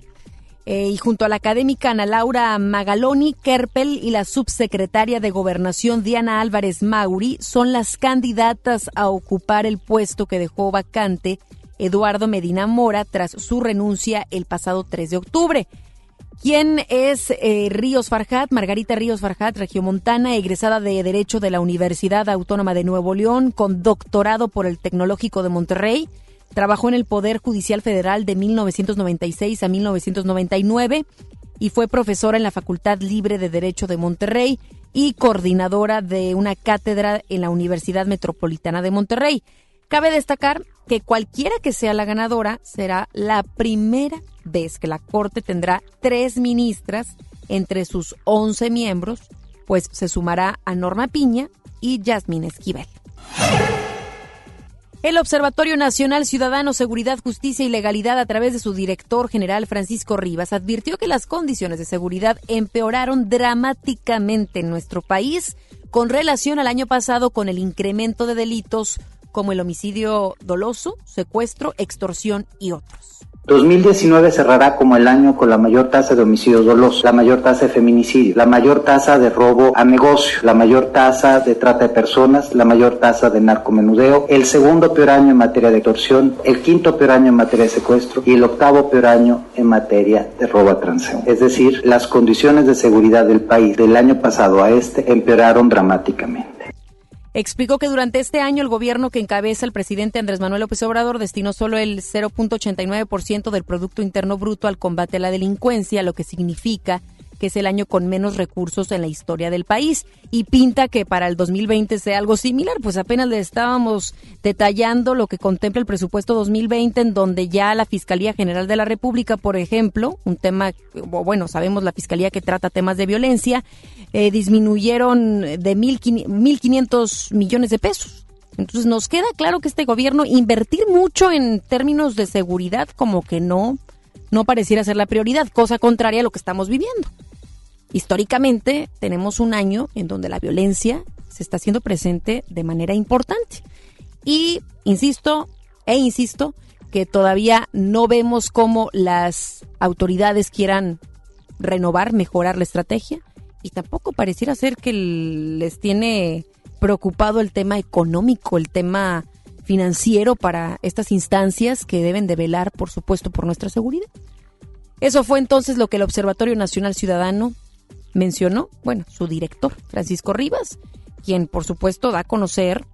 Eh, y junto a la académica Ana Laura Magaloni Kerpel y la subsecretaria de Gobernación Diana Álvarez Mauri son las candidatas a ocupar el puesto que dejó vacante Eduardo Medina Mora tras su renuncia el pasado 3 de octubre. ¿Quién es eh, Ríos Farjat? Margarita Ríos Farjat, regiomontana, egresada de Derecho de la Universidad Autónoma de Nuevo León, con doctorado por el Tecnológico de Monterrey Trabajó en el Poder Judicial Federal de 1996 a 1999 y fue profesora en la Facultad Libre de Derecho de Monterrey y coordinadora de una cátedra en la Universidad Metropolitana de Monterrey. Cabe destacar que cualquiera que sea la ganadora será la primera vez que la Corte tendrá tres ministras entre sus 11 miembros, pues se sumará a Norma Piña y Yasmín Esquivel. El Observatorio Nacional Ciudadano, Seguridad, Justicia y Legalidad, a través de su director general Francisco Rivas, advirtió que las condiciones de seguridad empeoraron dramáticamente en nuestro país con relación al año pasado con el incremento de delitos como el homicidio doloso, secuestro, extorsión y otros. 2019 cerrará como el año con la mayor tasa de homicidios dolosos, la mayor tasa de feminicidio, la mayor tasa de robo a negocio, la mayor tasa de trata de personas, la mayor tasa de narcomenudeo, el segundo peor año en materia de extorsión, el quinto peor año en materia de secuestro y el octavo peor año en materia de robo a transeúnte. Es decir, las condiciones de seguridad del país del año pasado a este empeoraron dramáticamente. Explicó que durante este año el gobierno que encabeza el presidente Andrés Manuel López Obrador destinó solo el 0.89% del Producto Interno Bruto al combate a la delincuencia, lo que significa que es el año con menos recursos en la historia del país y pinta que para el 2020 sea algo similar, pues apenas le estábamos detallando lo que contempla el presupuesto 2020 en donde ya la Fiscalía General de la República, por ejemplo, un tema, bueno, sabemos la Fiscalía que trata temas de violencia, eh, disminuyeron de 1.500 millones de pesos. Entonces nos queda claro que este gobierno invertir mucho en términos de seguridad como que no no pareciera ser la prioridad, cosa contraria a lo que estamos viviendo. Históricamente tenemos un año en donde la violencia se está haciendo presente de manera importante. Y insisto e insisto que todavía no vemos cómo las autoridades quieran renovar, mejorar la estrategia y tampoco pareciera ser que les tiene preocupado el tema económico, el tema financiero para estas instancias que deben de velar, por supuesto, por nuestra seguridad. Eso fue entonces lo que el Observatorio Nacional Ciudadano mencionó, bueno, su director, Francisco Rivas, quien por supuesto da a conocer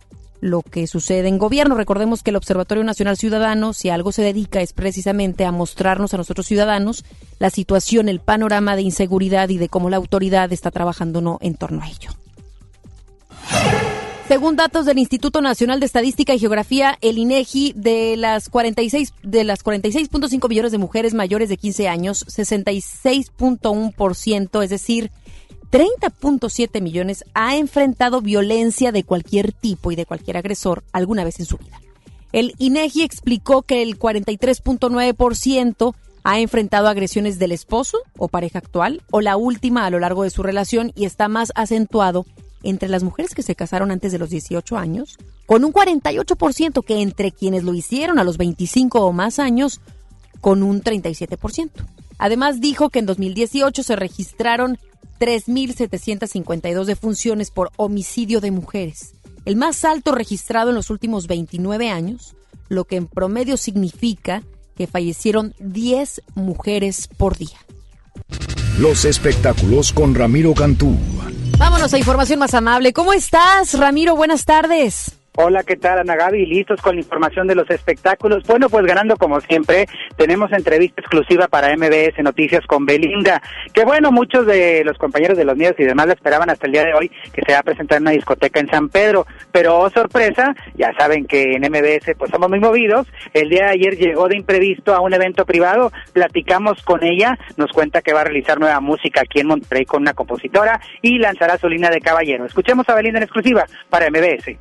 lo que sucede en gobierno. Recordemos que el Observatorio Nacional Ciudadano, si algo se dedica, es precisamente a mostrarnos a nosotros ciudadanos la situación, el panorama de inseguridad y de cómo la autoridad está trabajando no en torno a ello. Según datos del Instituto Nacional de Estadística y Geografía, el INEGI de las 46 de las 46.5 millones de mujeres mayores de 15 años, 66.1%, es decir, 30.7 millones ha enfrentado violencia de cualquier tipo y de cualquier agresor alguna vez en su vida. El INEGI explicó que el 43.9% ha enfrentado agresiones del esposo o pareja actual o la última a lo largo de su relación y está más acentuado entre las mujeres que se casaron antes de los 18 años, con un 48% que entre quienes lo hicieron a los 25 o más años, con un 37%. Además dijo que en 2018 se registraron 3.752 defunciones por homicidio de mujeres, el más alto registrado en los últimos 29 años, lo que en promedio significa que fallecieron 10 mujeres por día. Los espectáculos con Ramiro Cantú. Vámonos a información más amable. ¿Cómo estás, Ramiro? Buenas tardes. Hola, ¿qué tal Ana Gaby? Listos con la información de los espectáculos. Bueno, pues ganando como siempre, tenemos entrevista exclusiva para MBS Noticias con Belinda, que bueno, muchos de los compañeros de los míos y demás la esperaban hasta el día de hoy que se va a presentar en una discoteca en San Pedro, pero oh, sorpresa, ya saben que en MBS pues somos muy movidos, el día de ayer llegó de imprevisto a un evento privado, platicamos con ella, nos cuenta que va a realizar nueva música aquí en Monterrey con una compositora y lanzará su línea de caballero. Escuchemos a Belinda en exclusiva para MBS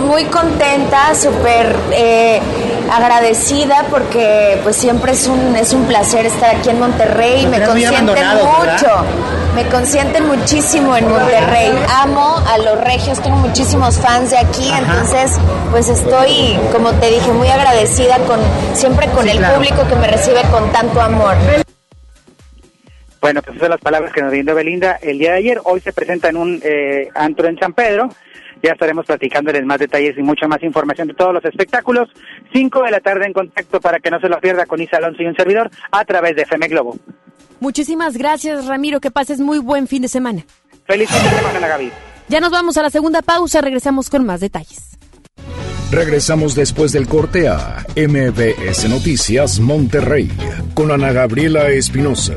muy contenta, súper eh, agradecida porque pues siempre es un, es un placer estar aquí en Monterrey, me consienten mucho, me consienten muchísimo en Monterrey. Amo a los regios, tengo muchísimos fans de aquí, entonces pues estoy, como te dije, muy agradecida con siempre con el público que me recibe con tanto amor. Bueno, pues esas son las palabras que nos dio Belinda el día de ayer. Hoy se presenta en un eh, antro en San Pedro ya estaremos platicándoles más detalles y mucha más información de todos los espectáculos. 5 de la tarde en contacto para que no se lo pierda con Isa Alonso y un servidor a través de FM Globo. Muchísimas gracias, Ramiro. Que pases muy buen fin de semana. Feliz fin de semana, Gaby. Ya nos vamos a la segunda pausa. Regresamos con más detalles. Regresamos después del corte a MBS Noticias Monterrey con Ana Gabriela Espinosa.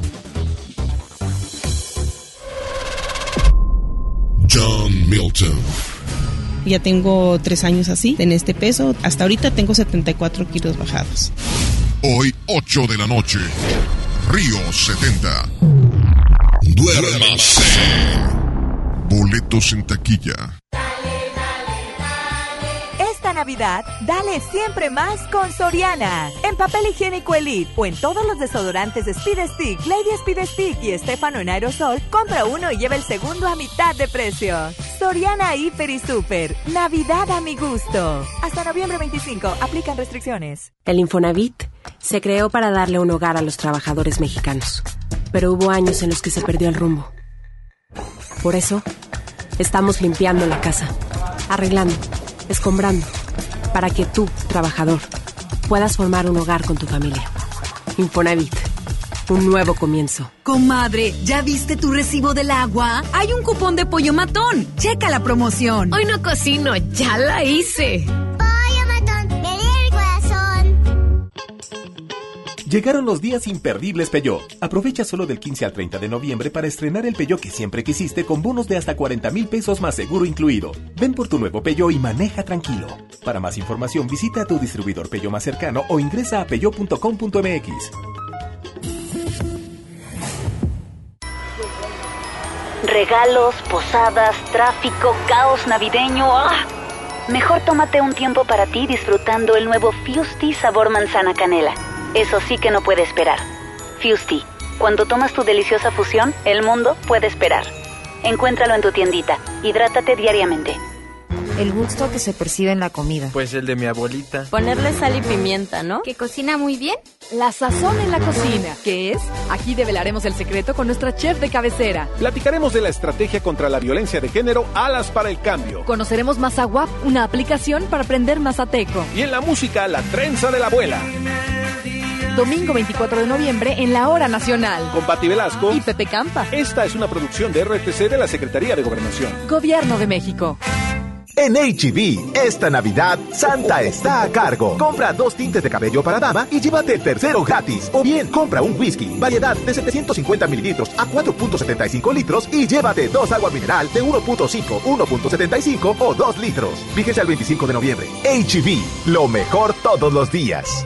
John Milton. Ya tengo tres años así, en este peso. Hasta ahorita tengo 74 kilos bajados. Hoy, 8 de la noche. Río 70. Duérmase. Boletos en taquilla. Navidad, dale siempre más con Soriana. En papel higiénico Elite o en todos los desodorantes de Speed Stick, Lady Speed Stick y Estefano en aerosol, compra uno y lleva el segundo a mitad de precio. Soriana Hiper y Super. Navidad a mi gusto. Hasta noviembre 25. Aplican restricciones. El Infonavit se creó para darle un hogar a los trabajadores mexicanos. Pero hubo años en los que se perdió el rumbo. Por eso, estamos limpiando la casa, arreglando, escombrando para que tú, trabajador, puedas formar un hogar con tu familia. Infonavit. Un nuevo comienzo. Comadre, ¿ya viste tu recibo del agua? Hay un cupón de pollo matón. Checa la promoción. Hoy no cocino, ya la hice. Llegaron los días imperdibles Peugeot. Aprovecha solo del 15 al 30 de noviembre para estrenar el Peugeot que siempre quisiste con bonos de hasta 40 mil pesos más seguro incluido. Ven por tu nuevo Peugeot y maneja tranquilo. Para más información visita a tu distribuidor Peugeot más cercano o ingresa a peugeot.com.mx. Regalos, posadas, tráfico, caos navideño. ¡Ah! Mejor tómate un tiempo para ti disfrutando el nuevo Fusti sabor manzana canela. Eso sí que no puede esperar. Fusti, cuando tomas tu deliciosa fusión, el mundo puede esperar. Encuéntralo en tu tiendita. Hidrátate diariamente. El gusto que se percibe en la comida. Pues el de mi abuelita. Ponerle sal y pimienta, ¿no? Que cocina muy bien. La sazón en la cocina. ¿Qué es? Aquí develaremos el secreto con nuestra chef de cabecera. Platicaremos de la estrategia contra la violencia de género Alas para el Cambio. Conoceremos Mazawap, una aplicación para aprender mazateco. Y en la música, la trenza de la abuela. Domingo 24 de noviembre en la Hora Nacional. Con Pati Velasco y Pepe Campa. Esta es una producción de RTC de la Secretaría de Gobernación. Gobierno de México. En HB, esta Navidad, Santa está a cargo. Compra dos tintes de cabello para dama y llévate el tercero gratis. O bien, compra un whisky, variedad de 750 mililitros a 4.75 litros y llévate dos agua mineral de 1.5, 1.75 o 2 litros. Fíjese al 25 de noviembre. HB, lo mejor todos los días.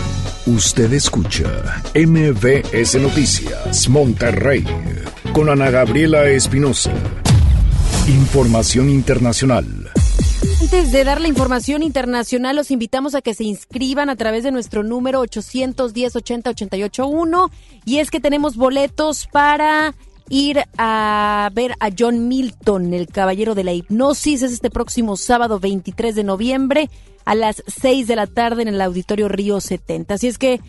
Usted escucha MBS Noticias Monterrey con Ana Gabriela Espinosa. Información internacional. Antes de dar la información internacional, los invitamos a que se inscriban a través de nuestro número 810 80 881 y es que tenemos boletos para ir a ver a John Milton, el caballero de la hipnosis. Es este próximo sábado 23 de noviembre a las 6 de la tarde en el Auditorio Río 70. Así es que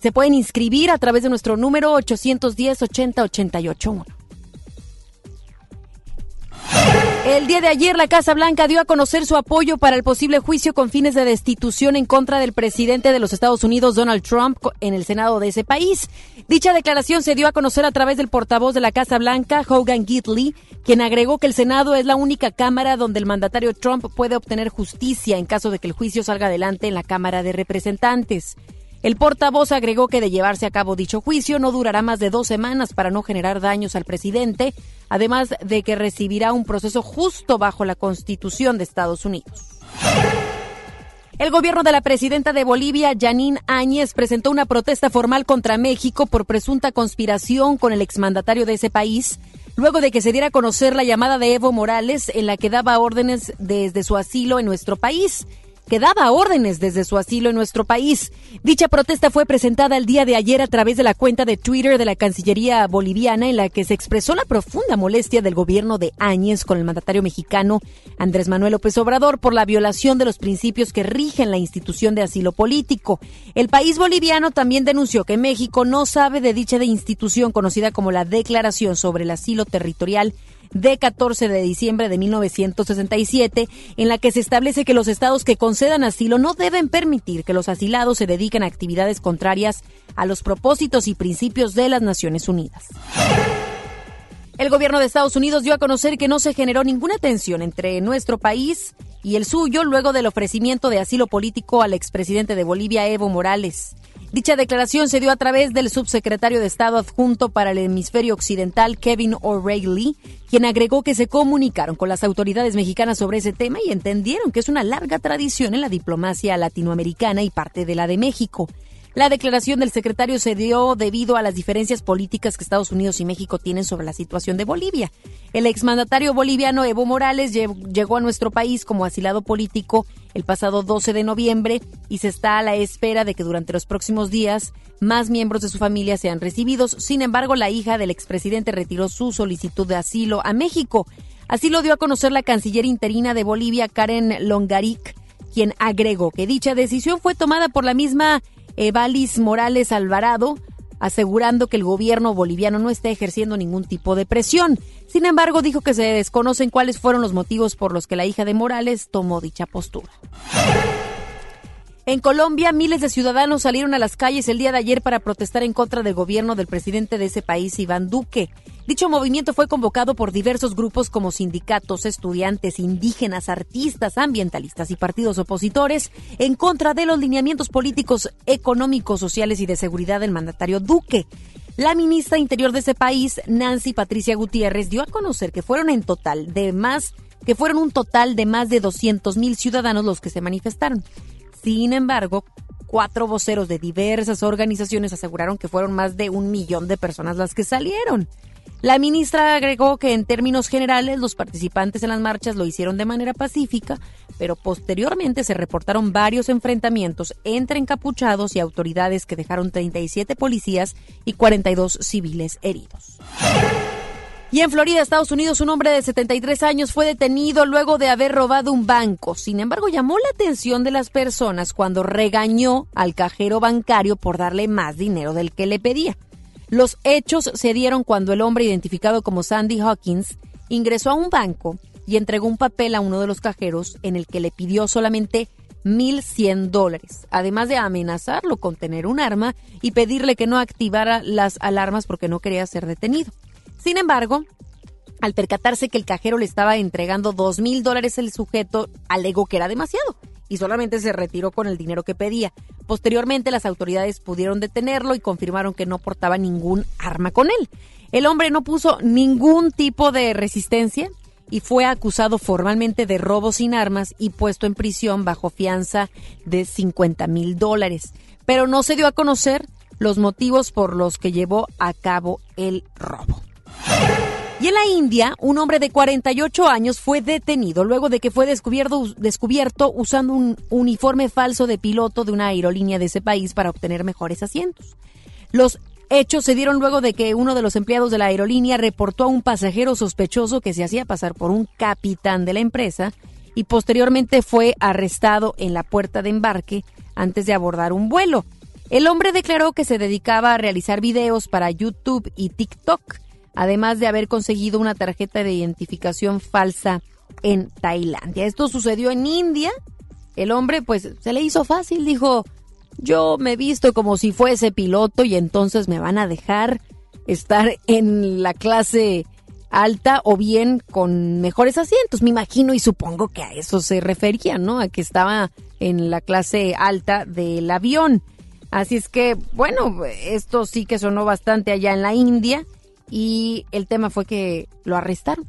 se pueden inscribir a través de nuestro número 810 80 881. El día de ayer, la Casa Blanca dio a conocer su apoyo para el posible juicio con fines de destitución en contra del presidente de los Estados Unidos, Donald Trump, en el Senado de ese país. Dicha declaración se dio a conocer a través del portavoz de la Casa Blanca, Hogan Gidley, quien agregó que el Senado es la única Cámara donde el mandatario Trump puede obtener justicia en caso de que el juicio salga adelante en la Cámara de Representantes. El portavoz agregó que de llevarse a cabo dicho juicio no durará más de dos semanas para no generar daños al presidente, además de que recibirá un proceso justo bajo la Constitución de Estados Unidos. El gobierno de la presidenta de Bolivia, Janine Áñez, presentó una protesta formal contra México por presunta conspiración con el exmandatario de ese país, luego de que se diera a conocer la llamada de Evo Morales en la que daba órdenes desde su asilo en nuestro país que daba órdenes desde su asilo en nuestro país. Dicha protesta fue presentada el día de ayer a través de la cuenta de Twitter de la Cancillería boliviana en la que se expresó la profunda molestia del gobierno de Áñez con el mandatario mexicano Andrés Manuel López Obrador por la violación de los principios que rigen la institución de asilo político. El país boliviano también denunció que México no sabe de dicha institución conocida como la Declaración sobre el Asilo Territorial de 14 de diciembre de 1967, en la que se establece que los estados que concedan asilo no deben permitir que los asilados se dediquen a actividades contrarias a los propósitos y principios de las Naciones Unidas. El gobierno de Estados Unidos dio a conocer que no se generó ninguna tensión entre nuestro país y el suyo luego del ofrecimiento de asilo político al expresidente de Bolivia, Evo Morales. Dicha declaración se dio a través del subsecretario de Estado adjunto para el hemisferio occidental, Kevin O'Reilly, quien agregó que se comunicaron con las autoridades mexicanas sobre ese tema y entendieron que es una larga tradición en la diplomacia latinoamericana y parte de la de México. La declaración del secretario se dio debido a las diferencias políticas que Estados Unidos y México tienen sobre la situación de Bolivia. El exmandatario boliviano Evo Morales llegó a nuestro país como asilado político el pasado 12 de noviembre y se está a la espera de que durante los próximos días más miembros de su familia sean recibidos. Sin embargo, la hija del expresidente retiró su solicitud de asilo a México. Así lo dio a conocer la canciller interina de Bolivia, Karen Longaric, quien agregó que dicha decisión fue tomada por la misma Evalis Morales Alvarado, asegurando que el gobierno boliviano no está ejerciendo ningún tipo de presión. Sin embargo, dijo que se desconocen cuáles fueron los motivos por los que la hija de Morales tomó dicha postura. En Colombia, miles de ciudadanos salieron a las calles el día de ayer para protestar en contra del gobierno del presidente de ese país, Iván Duque. Dicho movimiento fue convocado por diversos grupos como sindicatos, estudiantes, indígenas, artistas, ambientalistas y partidos opositores en contra de los lineamientos políticos, económicos, sociales y de seguridad del mandatario Duque. La ministra interior de ese país, Nancy Patricia Gutiérrez, dio a conocer que fueron en total de más que fueron un total de más de 200 mil ciudadanos los que se manifestaron. Sin embargo, cuatro voceros de diversas organizaciones aseguraron que fueron más de un millón de personas las que salieron. La ministra agregó que en términos generales los participantes en las marchas lo hicieron de manera pacífica, pero posteriormente se reportaron varios enfrentamientos entre encapuchados y autoridades que dejaron 37 policías y 42 civiles heridos. Y en Florida, Estados Unidos, un hombre de 73 años fue detenido luego de haber robado un banco. Sin embargo, llamó la atención de las personas cuando regañó al cajero bancario por darle más dinero del que le pedía. Los hechos se dieron cuando el hombre identificado como Sandy Hawkins ingresó a un banco y entregó un papel a uno de los cajeros en el que le pidió solamente 1.100 dólares, además de amenazarlo con tener un arma y pedirle que no activara las alarmas porque no quería ser detenido. Sin embargo, al percatarse que el cajero le estaba entregando dos mil dólares, el sujeto alegó que era demasiado y solamente se retiró con el dinero que pedía. Posteriormente, las autoridades pudieron detenerlo y confirmaron que no portaba ningún arma con él. El hombre no puso ningún tipo de resistencia y fue acusado formalmente de robo sin armas y puesto en prisión bajo fianza de 50 mil dólares. Pero no se dio a conocer los motivos por los que llevó a cabo el robo. Y en la India, un hombre de 48 años fue detenido luego de que fue descubierto, usando un uniforme falso de piloto de una aerolínea de ese país para obtener mejores asientos. Los hechos se dieron luego de que uno de los empleados de la aerolínea reportó a un pasajero sospechoso que se hacía pasar por un capitán de la empresa y posteriormente fue arrestado en la puerta de embarque antes de abordar un vuelo. El hombre declaró que se dedicaba a realizar videos para YouTube y TikTok además de haber conseguido una tarjeta de identificación falsa en Tailandia. Esto sucedió en India. El hombre pues se le hizo fácil, dijo, yo me visto como si fuese piloto y entonces me van a dejar estar en la clase alta o bien con mejores asientos. Me imagino y supongo que a eso se refería, ¿no? A que estaba en la clase alta del avión. Así es que, bueno, esto sí que sonó bastante allá en la India y el tema fue que lo arrestaron.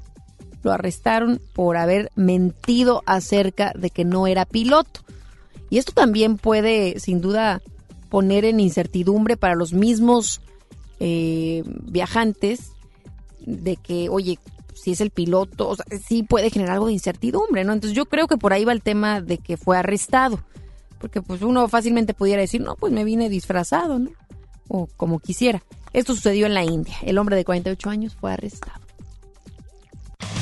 Lo arrestaron por haber mentido acerca de que no era piloto. Y esto también puede, sin duda, poner en incertidumbre para los mismos eh, viajantes de que, oye, si es el piloto, o sea, sí puede generar algo de incertidumbre, ¿no? Entonces yo creo que por ahí va el tema de que fue arrestado. Porque pues uno fácilmente pudiera decir, no, pues me vine disfrazado, ¿no? O como quisiera. Esto sucedió en la India. El hombre de 48 años fue arrestado.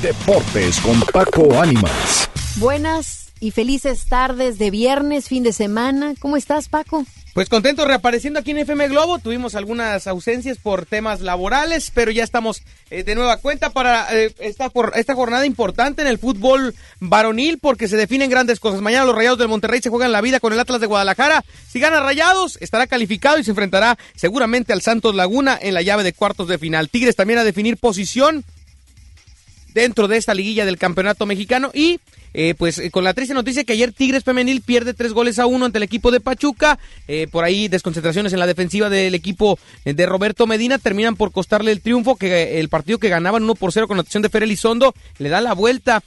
Deportes con Paco Ánimas. Buenas y felices tardes de viernes, fin de semana. ¿Cómo estás, Paco? Pues contento reapareciendo aquí en FM Globo. Tuvimos algunas ausencias por temas laborales, pero ya estamos eh, de nueva cuenta para eh, esta, por, esta jornada importante en el fútbol varonil porque se definen grandes cosas. Mañana los Rayados del Monterrey se juegan la vida con el Atlas de Guadalajara. Si gana Rayados, estará calificado y se enfrentará seguramente al Santos Laguna en la llave de cuartos de final. Tigres también a definir posición dentro de esta liguilla del campeonato mexicano y eh, pues con la triste noticia que ayer Tigres Femenil pierde tres goles a uno ante el equipo de Pachuca. por ahí desconcentraciones en la defensiva del equipo de Roberto Medina terminan por costarle el triunfo, que el partido que ganaban 1 por 0 con anotación de Fer Elizondo le da la vuelta.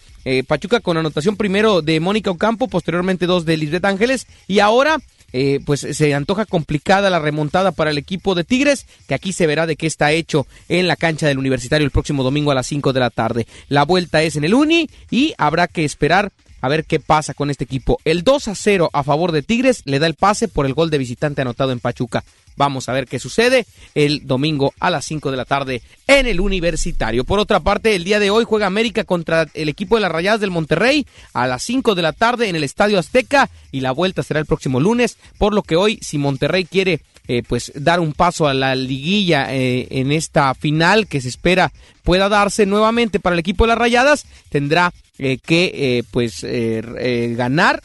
Pachuca con anotación primero de Mónica Ocampo, posteriormente dos de Lisbeth Ángeles y ahora eh, pues se antoja complicada la remontada para el equipo de Tigres, que aquí se verá de qué está hecho en la cancha del Universitario el próximo domingo a las 5 de la tarde. La vuelta es en el Uni y habrá que esperar a ver qué pasa con este equipo. El 2 a 0 a favor de Tigres le da el pase por el gol de visitante anotado en Pachuca. Vamos a ver qué sucede el domingo a las 5 de la tarde en el Universitario. Por otra parte, el día de hoy juega América contra el equipo de las Rayadas del Monterrey a las 5 de la tarde en el Estadio Azteca y la vuelta será el próximo lunes, por lo que hoy si Monterrey quiere eh, pues dar un paso a la liguilla eh, en esta final que se espera pueda darse nuevamente para el equipo de las Rayadas, tendrá eh, que pues ganar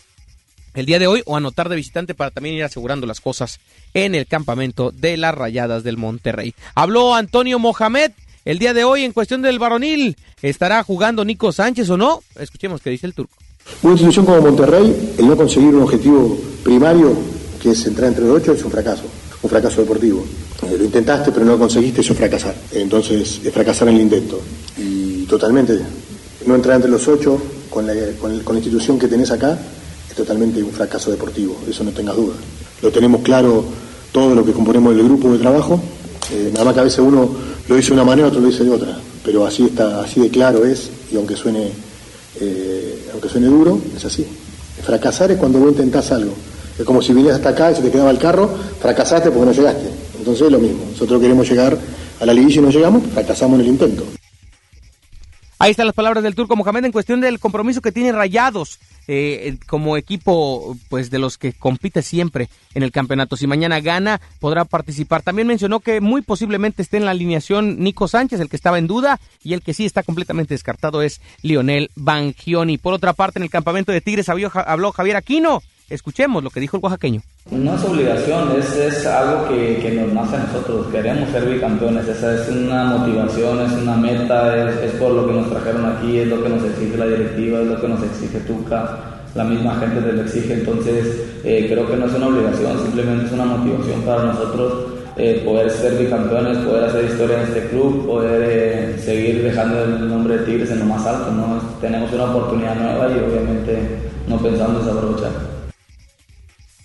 el día de hoy o anotar de visitante para también ir asegurando las cosas en el campamento de las Rayadas del Monterrey. Habló Antonio Mohamed el día de hoy en cuestión del varonil. ¿Estará jugando Nico Sánchez o no? Escuchemos qué dice el turco. Una institución como Monterrey, el no conseguir un objetivo primario, que es entrar entre los ocho, es un fracaso, un fracaso deportivo. Eh, lo intentaste, pero no lo conseguiste, eso es fracasar. Entonces, es fracasar en el intento. Y totalmente, no entrar entre los ocho con la, con la institución que tenés acá totalmente un fracaso deportivo, eso no tengas duda. Lo tenemos claro todo lo que componemos del grupo de trabajo, eh, nada más que a veces uno lo dice de una manera, otro lo dice de otra, pero así está, así de claro es, y aunque suene, eh, aunque suene duro, es así. Fracasar es cuando vos intentás algo. Es como si vinieras hasta acá y se te quedaba el carro, fracasaste porque no llegaste. Entonces es lo mismo. Nosotros queremos llegar a la liguilla y no llegamos, fracasamos en el intento. Ahí están las palabras del Turco Mohamed en cuestión del compromiso que tiene Rayados eh, como equipo pues de los que compite siempre en el campeonato. Si mañana gana, podrá participar. También mencionó que muy posiblemente esté en la alineación Nico Sánchez, el que estaba en duda, y el que sí está completamente descartado es Lionel Bangioni. Por otra parte, en el campamento de Tigres habló Javier Aquino. Escuchemos lo que dijo el oaxaqueño. No es obligación, es, algo que, nos nace a nosotros. Queremos ser bicampeones, esa es una motivación, es una meta, es, es, por lo que nos trajeron aquí, es lo que nos exige la directiva, es lo que nos exige Tuca, la misma gente te lo exige. Entonces, eh, creo que no es una obligación, simplemente es una motivación para nosotros eh, poder ser bicampeones, poder hacer historia en este club, poder eh, seguir dejando el nombre de Tigres en lo más alto. ¿no? Tenemos una oportunidad nueva y obviamente no pensamos desaprovechar.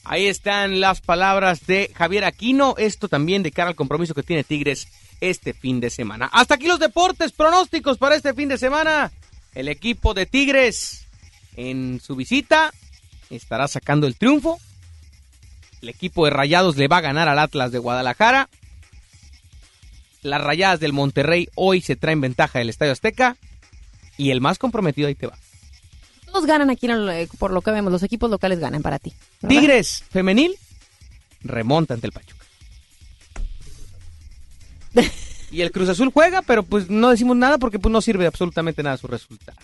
Ahí están las palabras de Javier Aquino. Esto también de cara al compromiso que tiene Tigres este fin de semana. Hasta aquí los deportes pronósticos para este fin de semana. El equipo de Tigres en su visita estará sacando el triunfo. El equipo de Rayados le va a ganar al Atlas de Guadalajara. Las Rayadas del Monterrey hoy se traen ventaja del Estadio Azteca. Y el más comprometido ahí te va. Todos ganan aquí, por lo que vemos, los equipos locales ganan para ti. Tigres femenil remonta ante el Pachuca. [LAUGHS] y el Cruz Azul juega, pero pues no decimos nada porque pues no sirve absolutamente nada su resultado.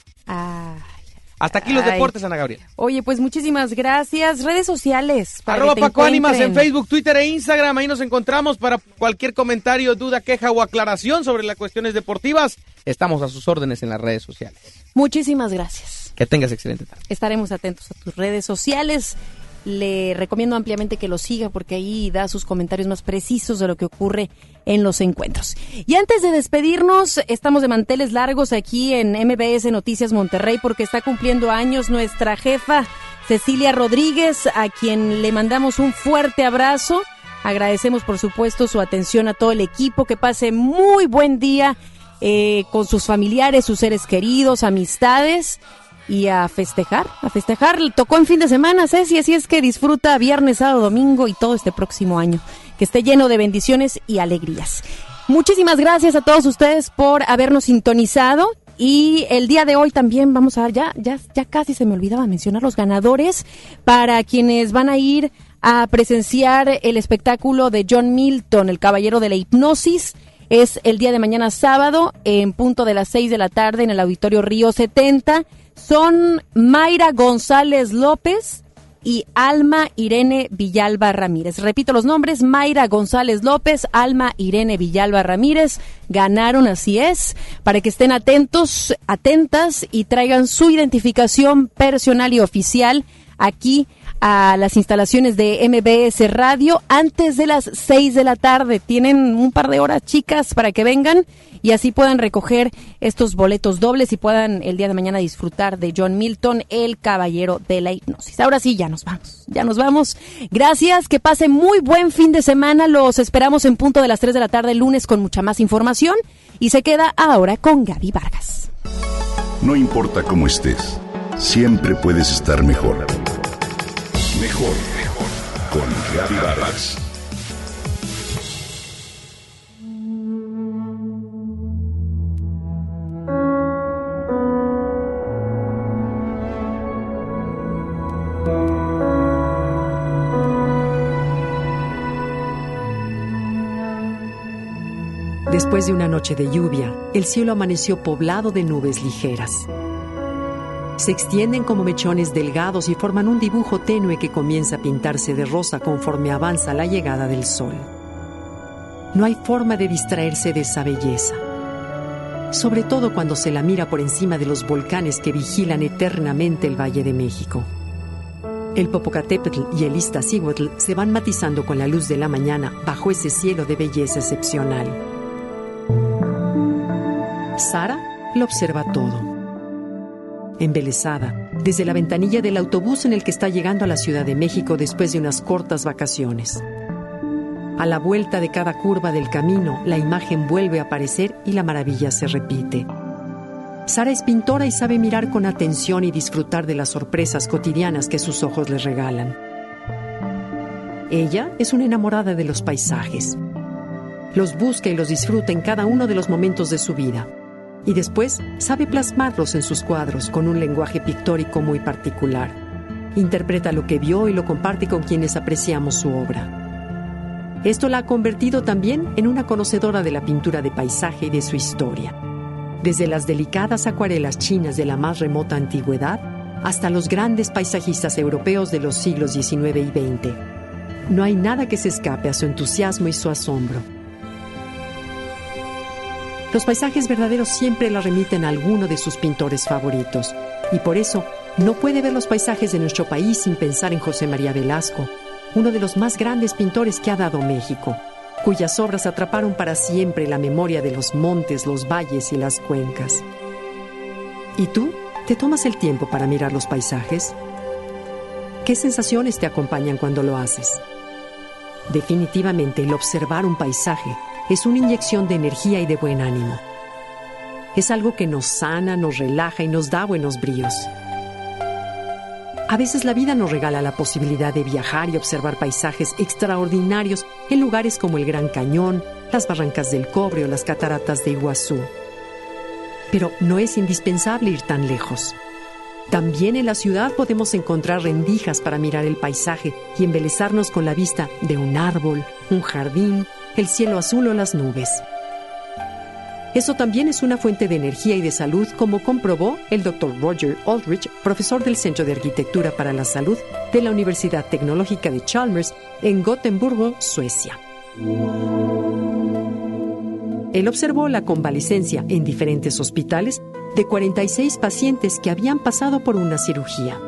Hasta aquí los deportes, Ana Gabriela. Oye, pues muchísimas gracias. Redes sociales. Para Arroba Paco Ánimas en Facebook, Twitter e Instagram. Ahí nos encontramos para cualquier comentario, duda, queja o aclaración sobre las cuestiones deportivas. Estamos a sus órdenes en las redes sociales. Muchísimas gracias. Que tengas excelente tarde. Estaremos atentos a tus redes sociales. Le recomiendo ampliamente que lo siga porque ahí da sus comentarios más precisos de lo que ocurre en los encuentros. Y antes de despedirnos, estamos de manteles largos aquí en MBS Noticias Monterrey porque está cumpliendo años nuestra jefa Cecilia Rodríguez, a quien le mandamos un fuerte abrazo. Agradecemos por supuesto su atención a todo el equipo. Que pase muy buen día eh, con sus familiares, sus seres queridos, amistades y a festejar, a festejar. Tocó en fin de semana, Ceci, así es que disfruta viernes, sábado, domingo y todo este próximo año. Que esté lleno de bendiciones y alegrías. Muchísimas gracias a todos ustedes por habernos sintonizado. Y el día de hoy también vamos a ver, ya, ya, ya casi se me olvidaba mencionar los ganadores para quienes van a ir a presenciar el espectáculo de John Milton, el caballero de la hipnosis. Es el día de mañana sábado en punto de las 6 de la tarde en el Auditorio Río 70 son Mayra González López y Alma Irene Villalba Ramírez. Repito los nombres, Mayra González López, Alma Irene Villalba Ramírez, ganaron, así es, para que estén atentos, atentas y traigan su identificación personal y oficial aquí a las instalaciones de MBS Radio antes de las 6 de la tarde. Tienen un par de horas, chicas, para que vengan y así puedan recoger estos boletos dobles y puedan el día de mañana disfrutar de John Milton, el caballero de la hipnosis. Ahora sí, ya nos vamos, ya nos vamos. Gracias, que pasen muy buen fin de semana. Los esperamos en punto de las 3 de la tarde el lunes con mucha más información y se queda ahora con Gaby Vargas. No importa cómo estés, siempre puedes estar mejor. Mejor, mejor. Con. Después de una noche de lluvia, el cielo amaneció poblado de nubes ligeras. Se extienden como mechones delgados y forman un dibujo tenue que comienza a pintarse de rosa conforme avanza la llegada del sol. No hay forma de distraerse de esa belleza, sobre todo cuando se la mira por encima de los volcanes que vigilan eternamente el Valle de México. El Popocatépetl y el Iztaccíhuatl se van matizando con la luz de la mañana bajo ese cielo de belleza excepcional. Sara lo observa todo. Embelesada, desde la ventanilla del autobús en el que está llegando a la Ciudad de México después de unas cortas vacaciones. A la vuelta de cada curva del camino, la imagen vuelve a aparecer y la maravilla se repite. Sara es pintora y sabe mirar con atención y disfrutar de las sorpresas cotidianas que sus ojos le regalan. Ella es una enamorada de los paisajes. Los busca y los disfruta en cada uno de los momentos de su vida y después sabe plasmarlos en sus cuadros con un lenguaje pictórico muy particular. Interpreta lo que vio y lo comparte con quienes apreciamos su obra. Esto la ha convertido también en una conocedora de la pintura de paisaje y de su historia. Desde las delicadas acuarelas chinas de la más remota antigüedad hasta los grandes paisajistas europeos de los siglos XIX y XX. No hay nada que se escape a su entusiasmo y su asombro. Los paisajes verdaderos siempre la remiten a alguno de sus pintores favoritos, y por eso no puede ver los paisajes de nuestro país sin pensar en José María Velasco, uno de los más grandes pintores que ha dado México, cuyas obras atraparon para siempre la memoria de los montes, los valles y las cuencas. ¿Y tú? ¿Te tomas el tiempo para mirar los paisajes? ¿Qué sensaciones te acompañan cuando lo haces? Definitivamente el observar un paisaje es una inyección de energía y de buen ánimo. Es algo que nos sana, nos relaja y nos da buenos bríos. A veces la vida nos regala la posibilidad de viajar y observar paisajes extraordinarios en lugares como el Gran Cañón, las Barrancas del Cobre o las Cataratas de Iguazú. Pero no es indispensable ir tan lejos. También en la ciudad podemos encontrar rendijas para mirar el paisaje y embelezarnos con la vista de un árbol, un jardín, el cielo azul o las nubes. Eso también es una fuente de energía y de salud, como comprobó el Dr. Roger Aldrich, profesor del Centro de Arquitectura para la Salud de la Universidad Tecnológica de Chalmers en Gotemburgo, Suecia. Él observó la convalecencia en diferentes hospitales de 46 pacientes que habían pasado por una cirugía.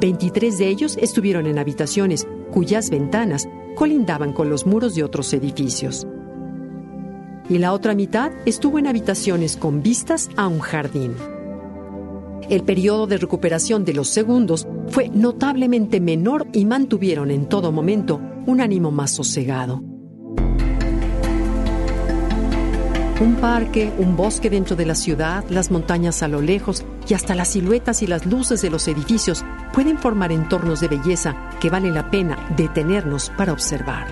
23 de ellos estuvieron en habitaciones cuyas ventanas colindaban con los muros de otros edificios. Y la otra mitad estuvo en habitaciones con vistas a un jardín. El periodo de recuperación de los segundos fue notablemente menor y mantuvieron en todo momento un ánimo más sosegado. Un parque, un bosque dentro de la ciudad, las montañas a lo lejos y hasta las siluetas y las luces de los edificios pueden formar entornos de belleza que vale la pena detenernos para observar.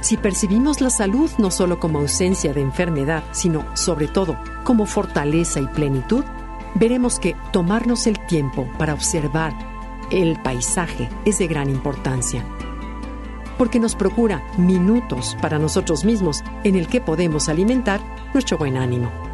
Si percibimos la salud no solo como ausencia de enfermedad, sino sobre todo como fortaleza y plenitud, veremos que tomarnos el tiempo para observar el paisaje es de gran importancia porque nos procura minutos para nosotros mismos en el que podemos alimentar nuestro buen ánimo.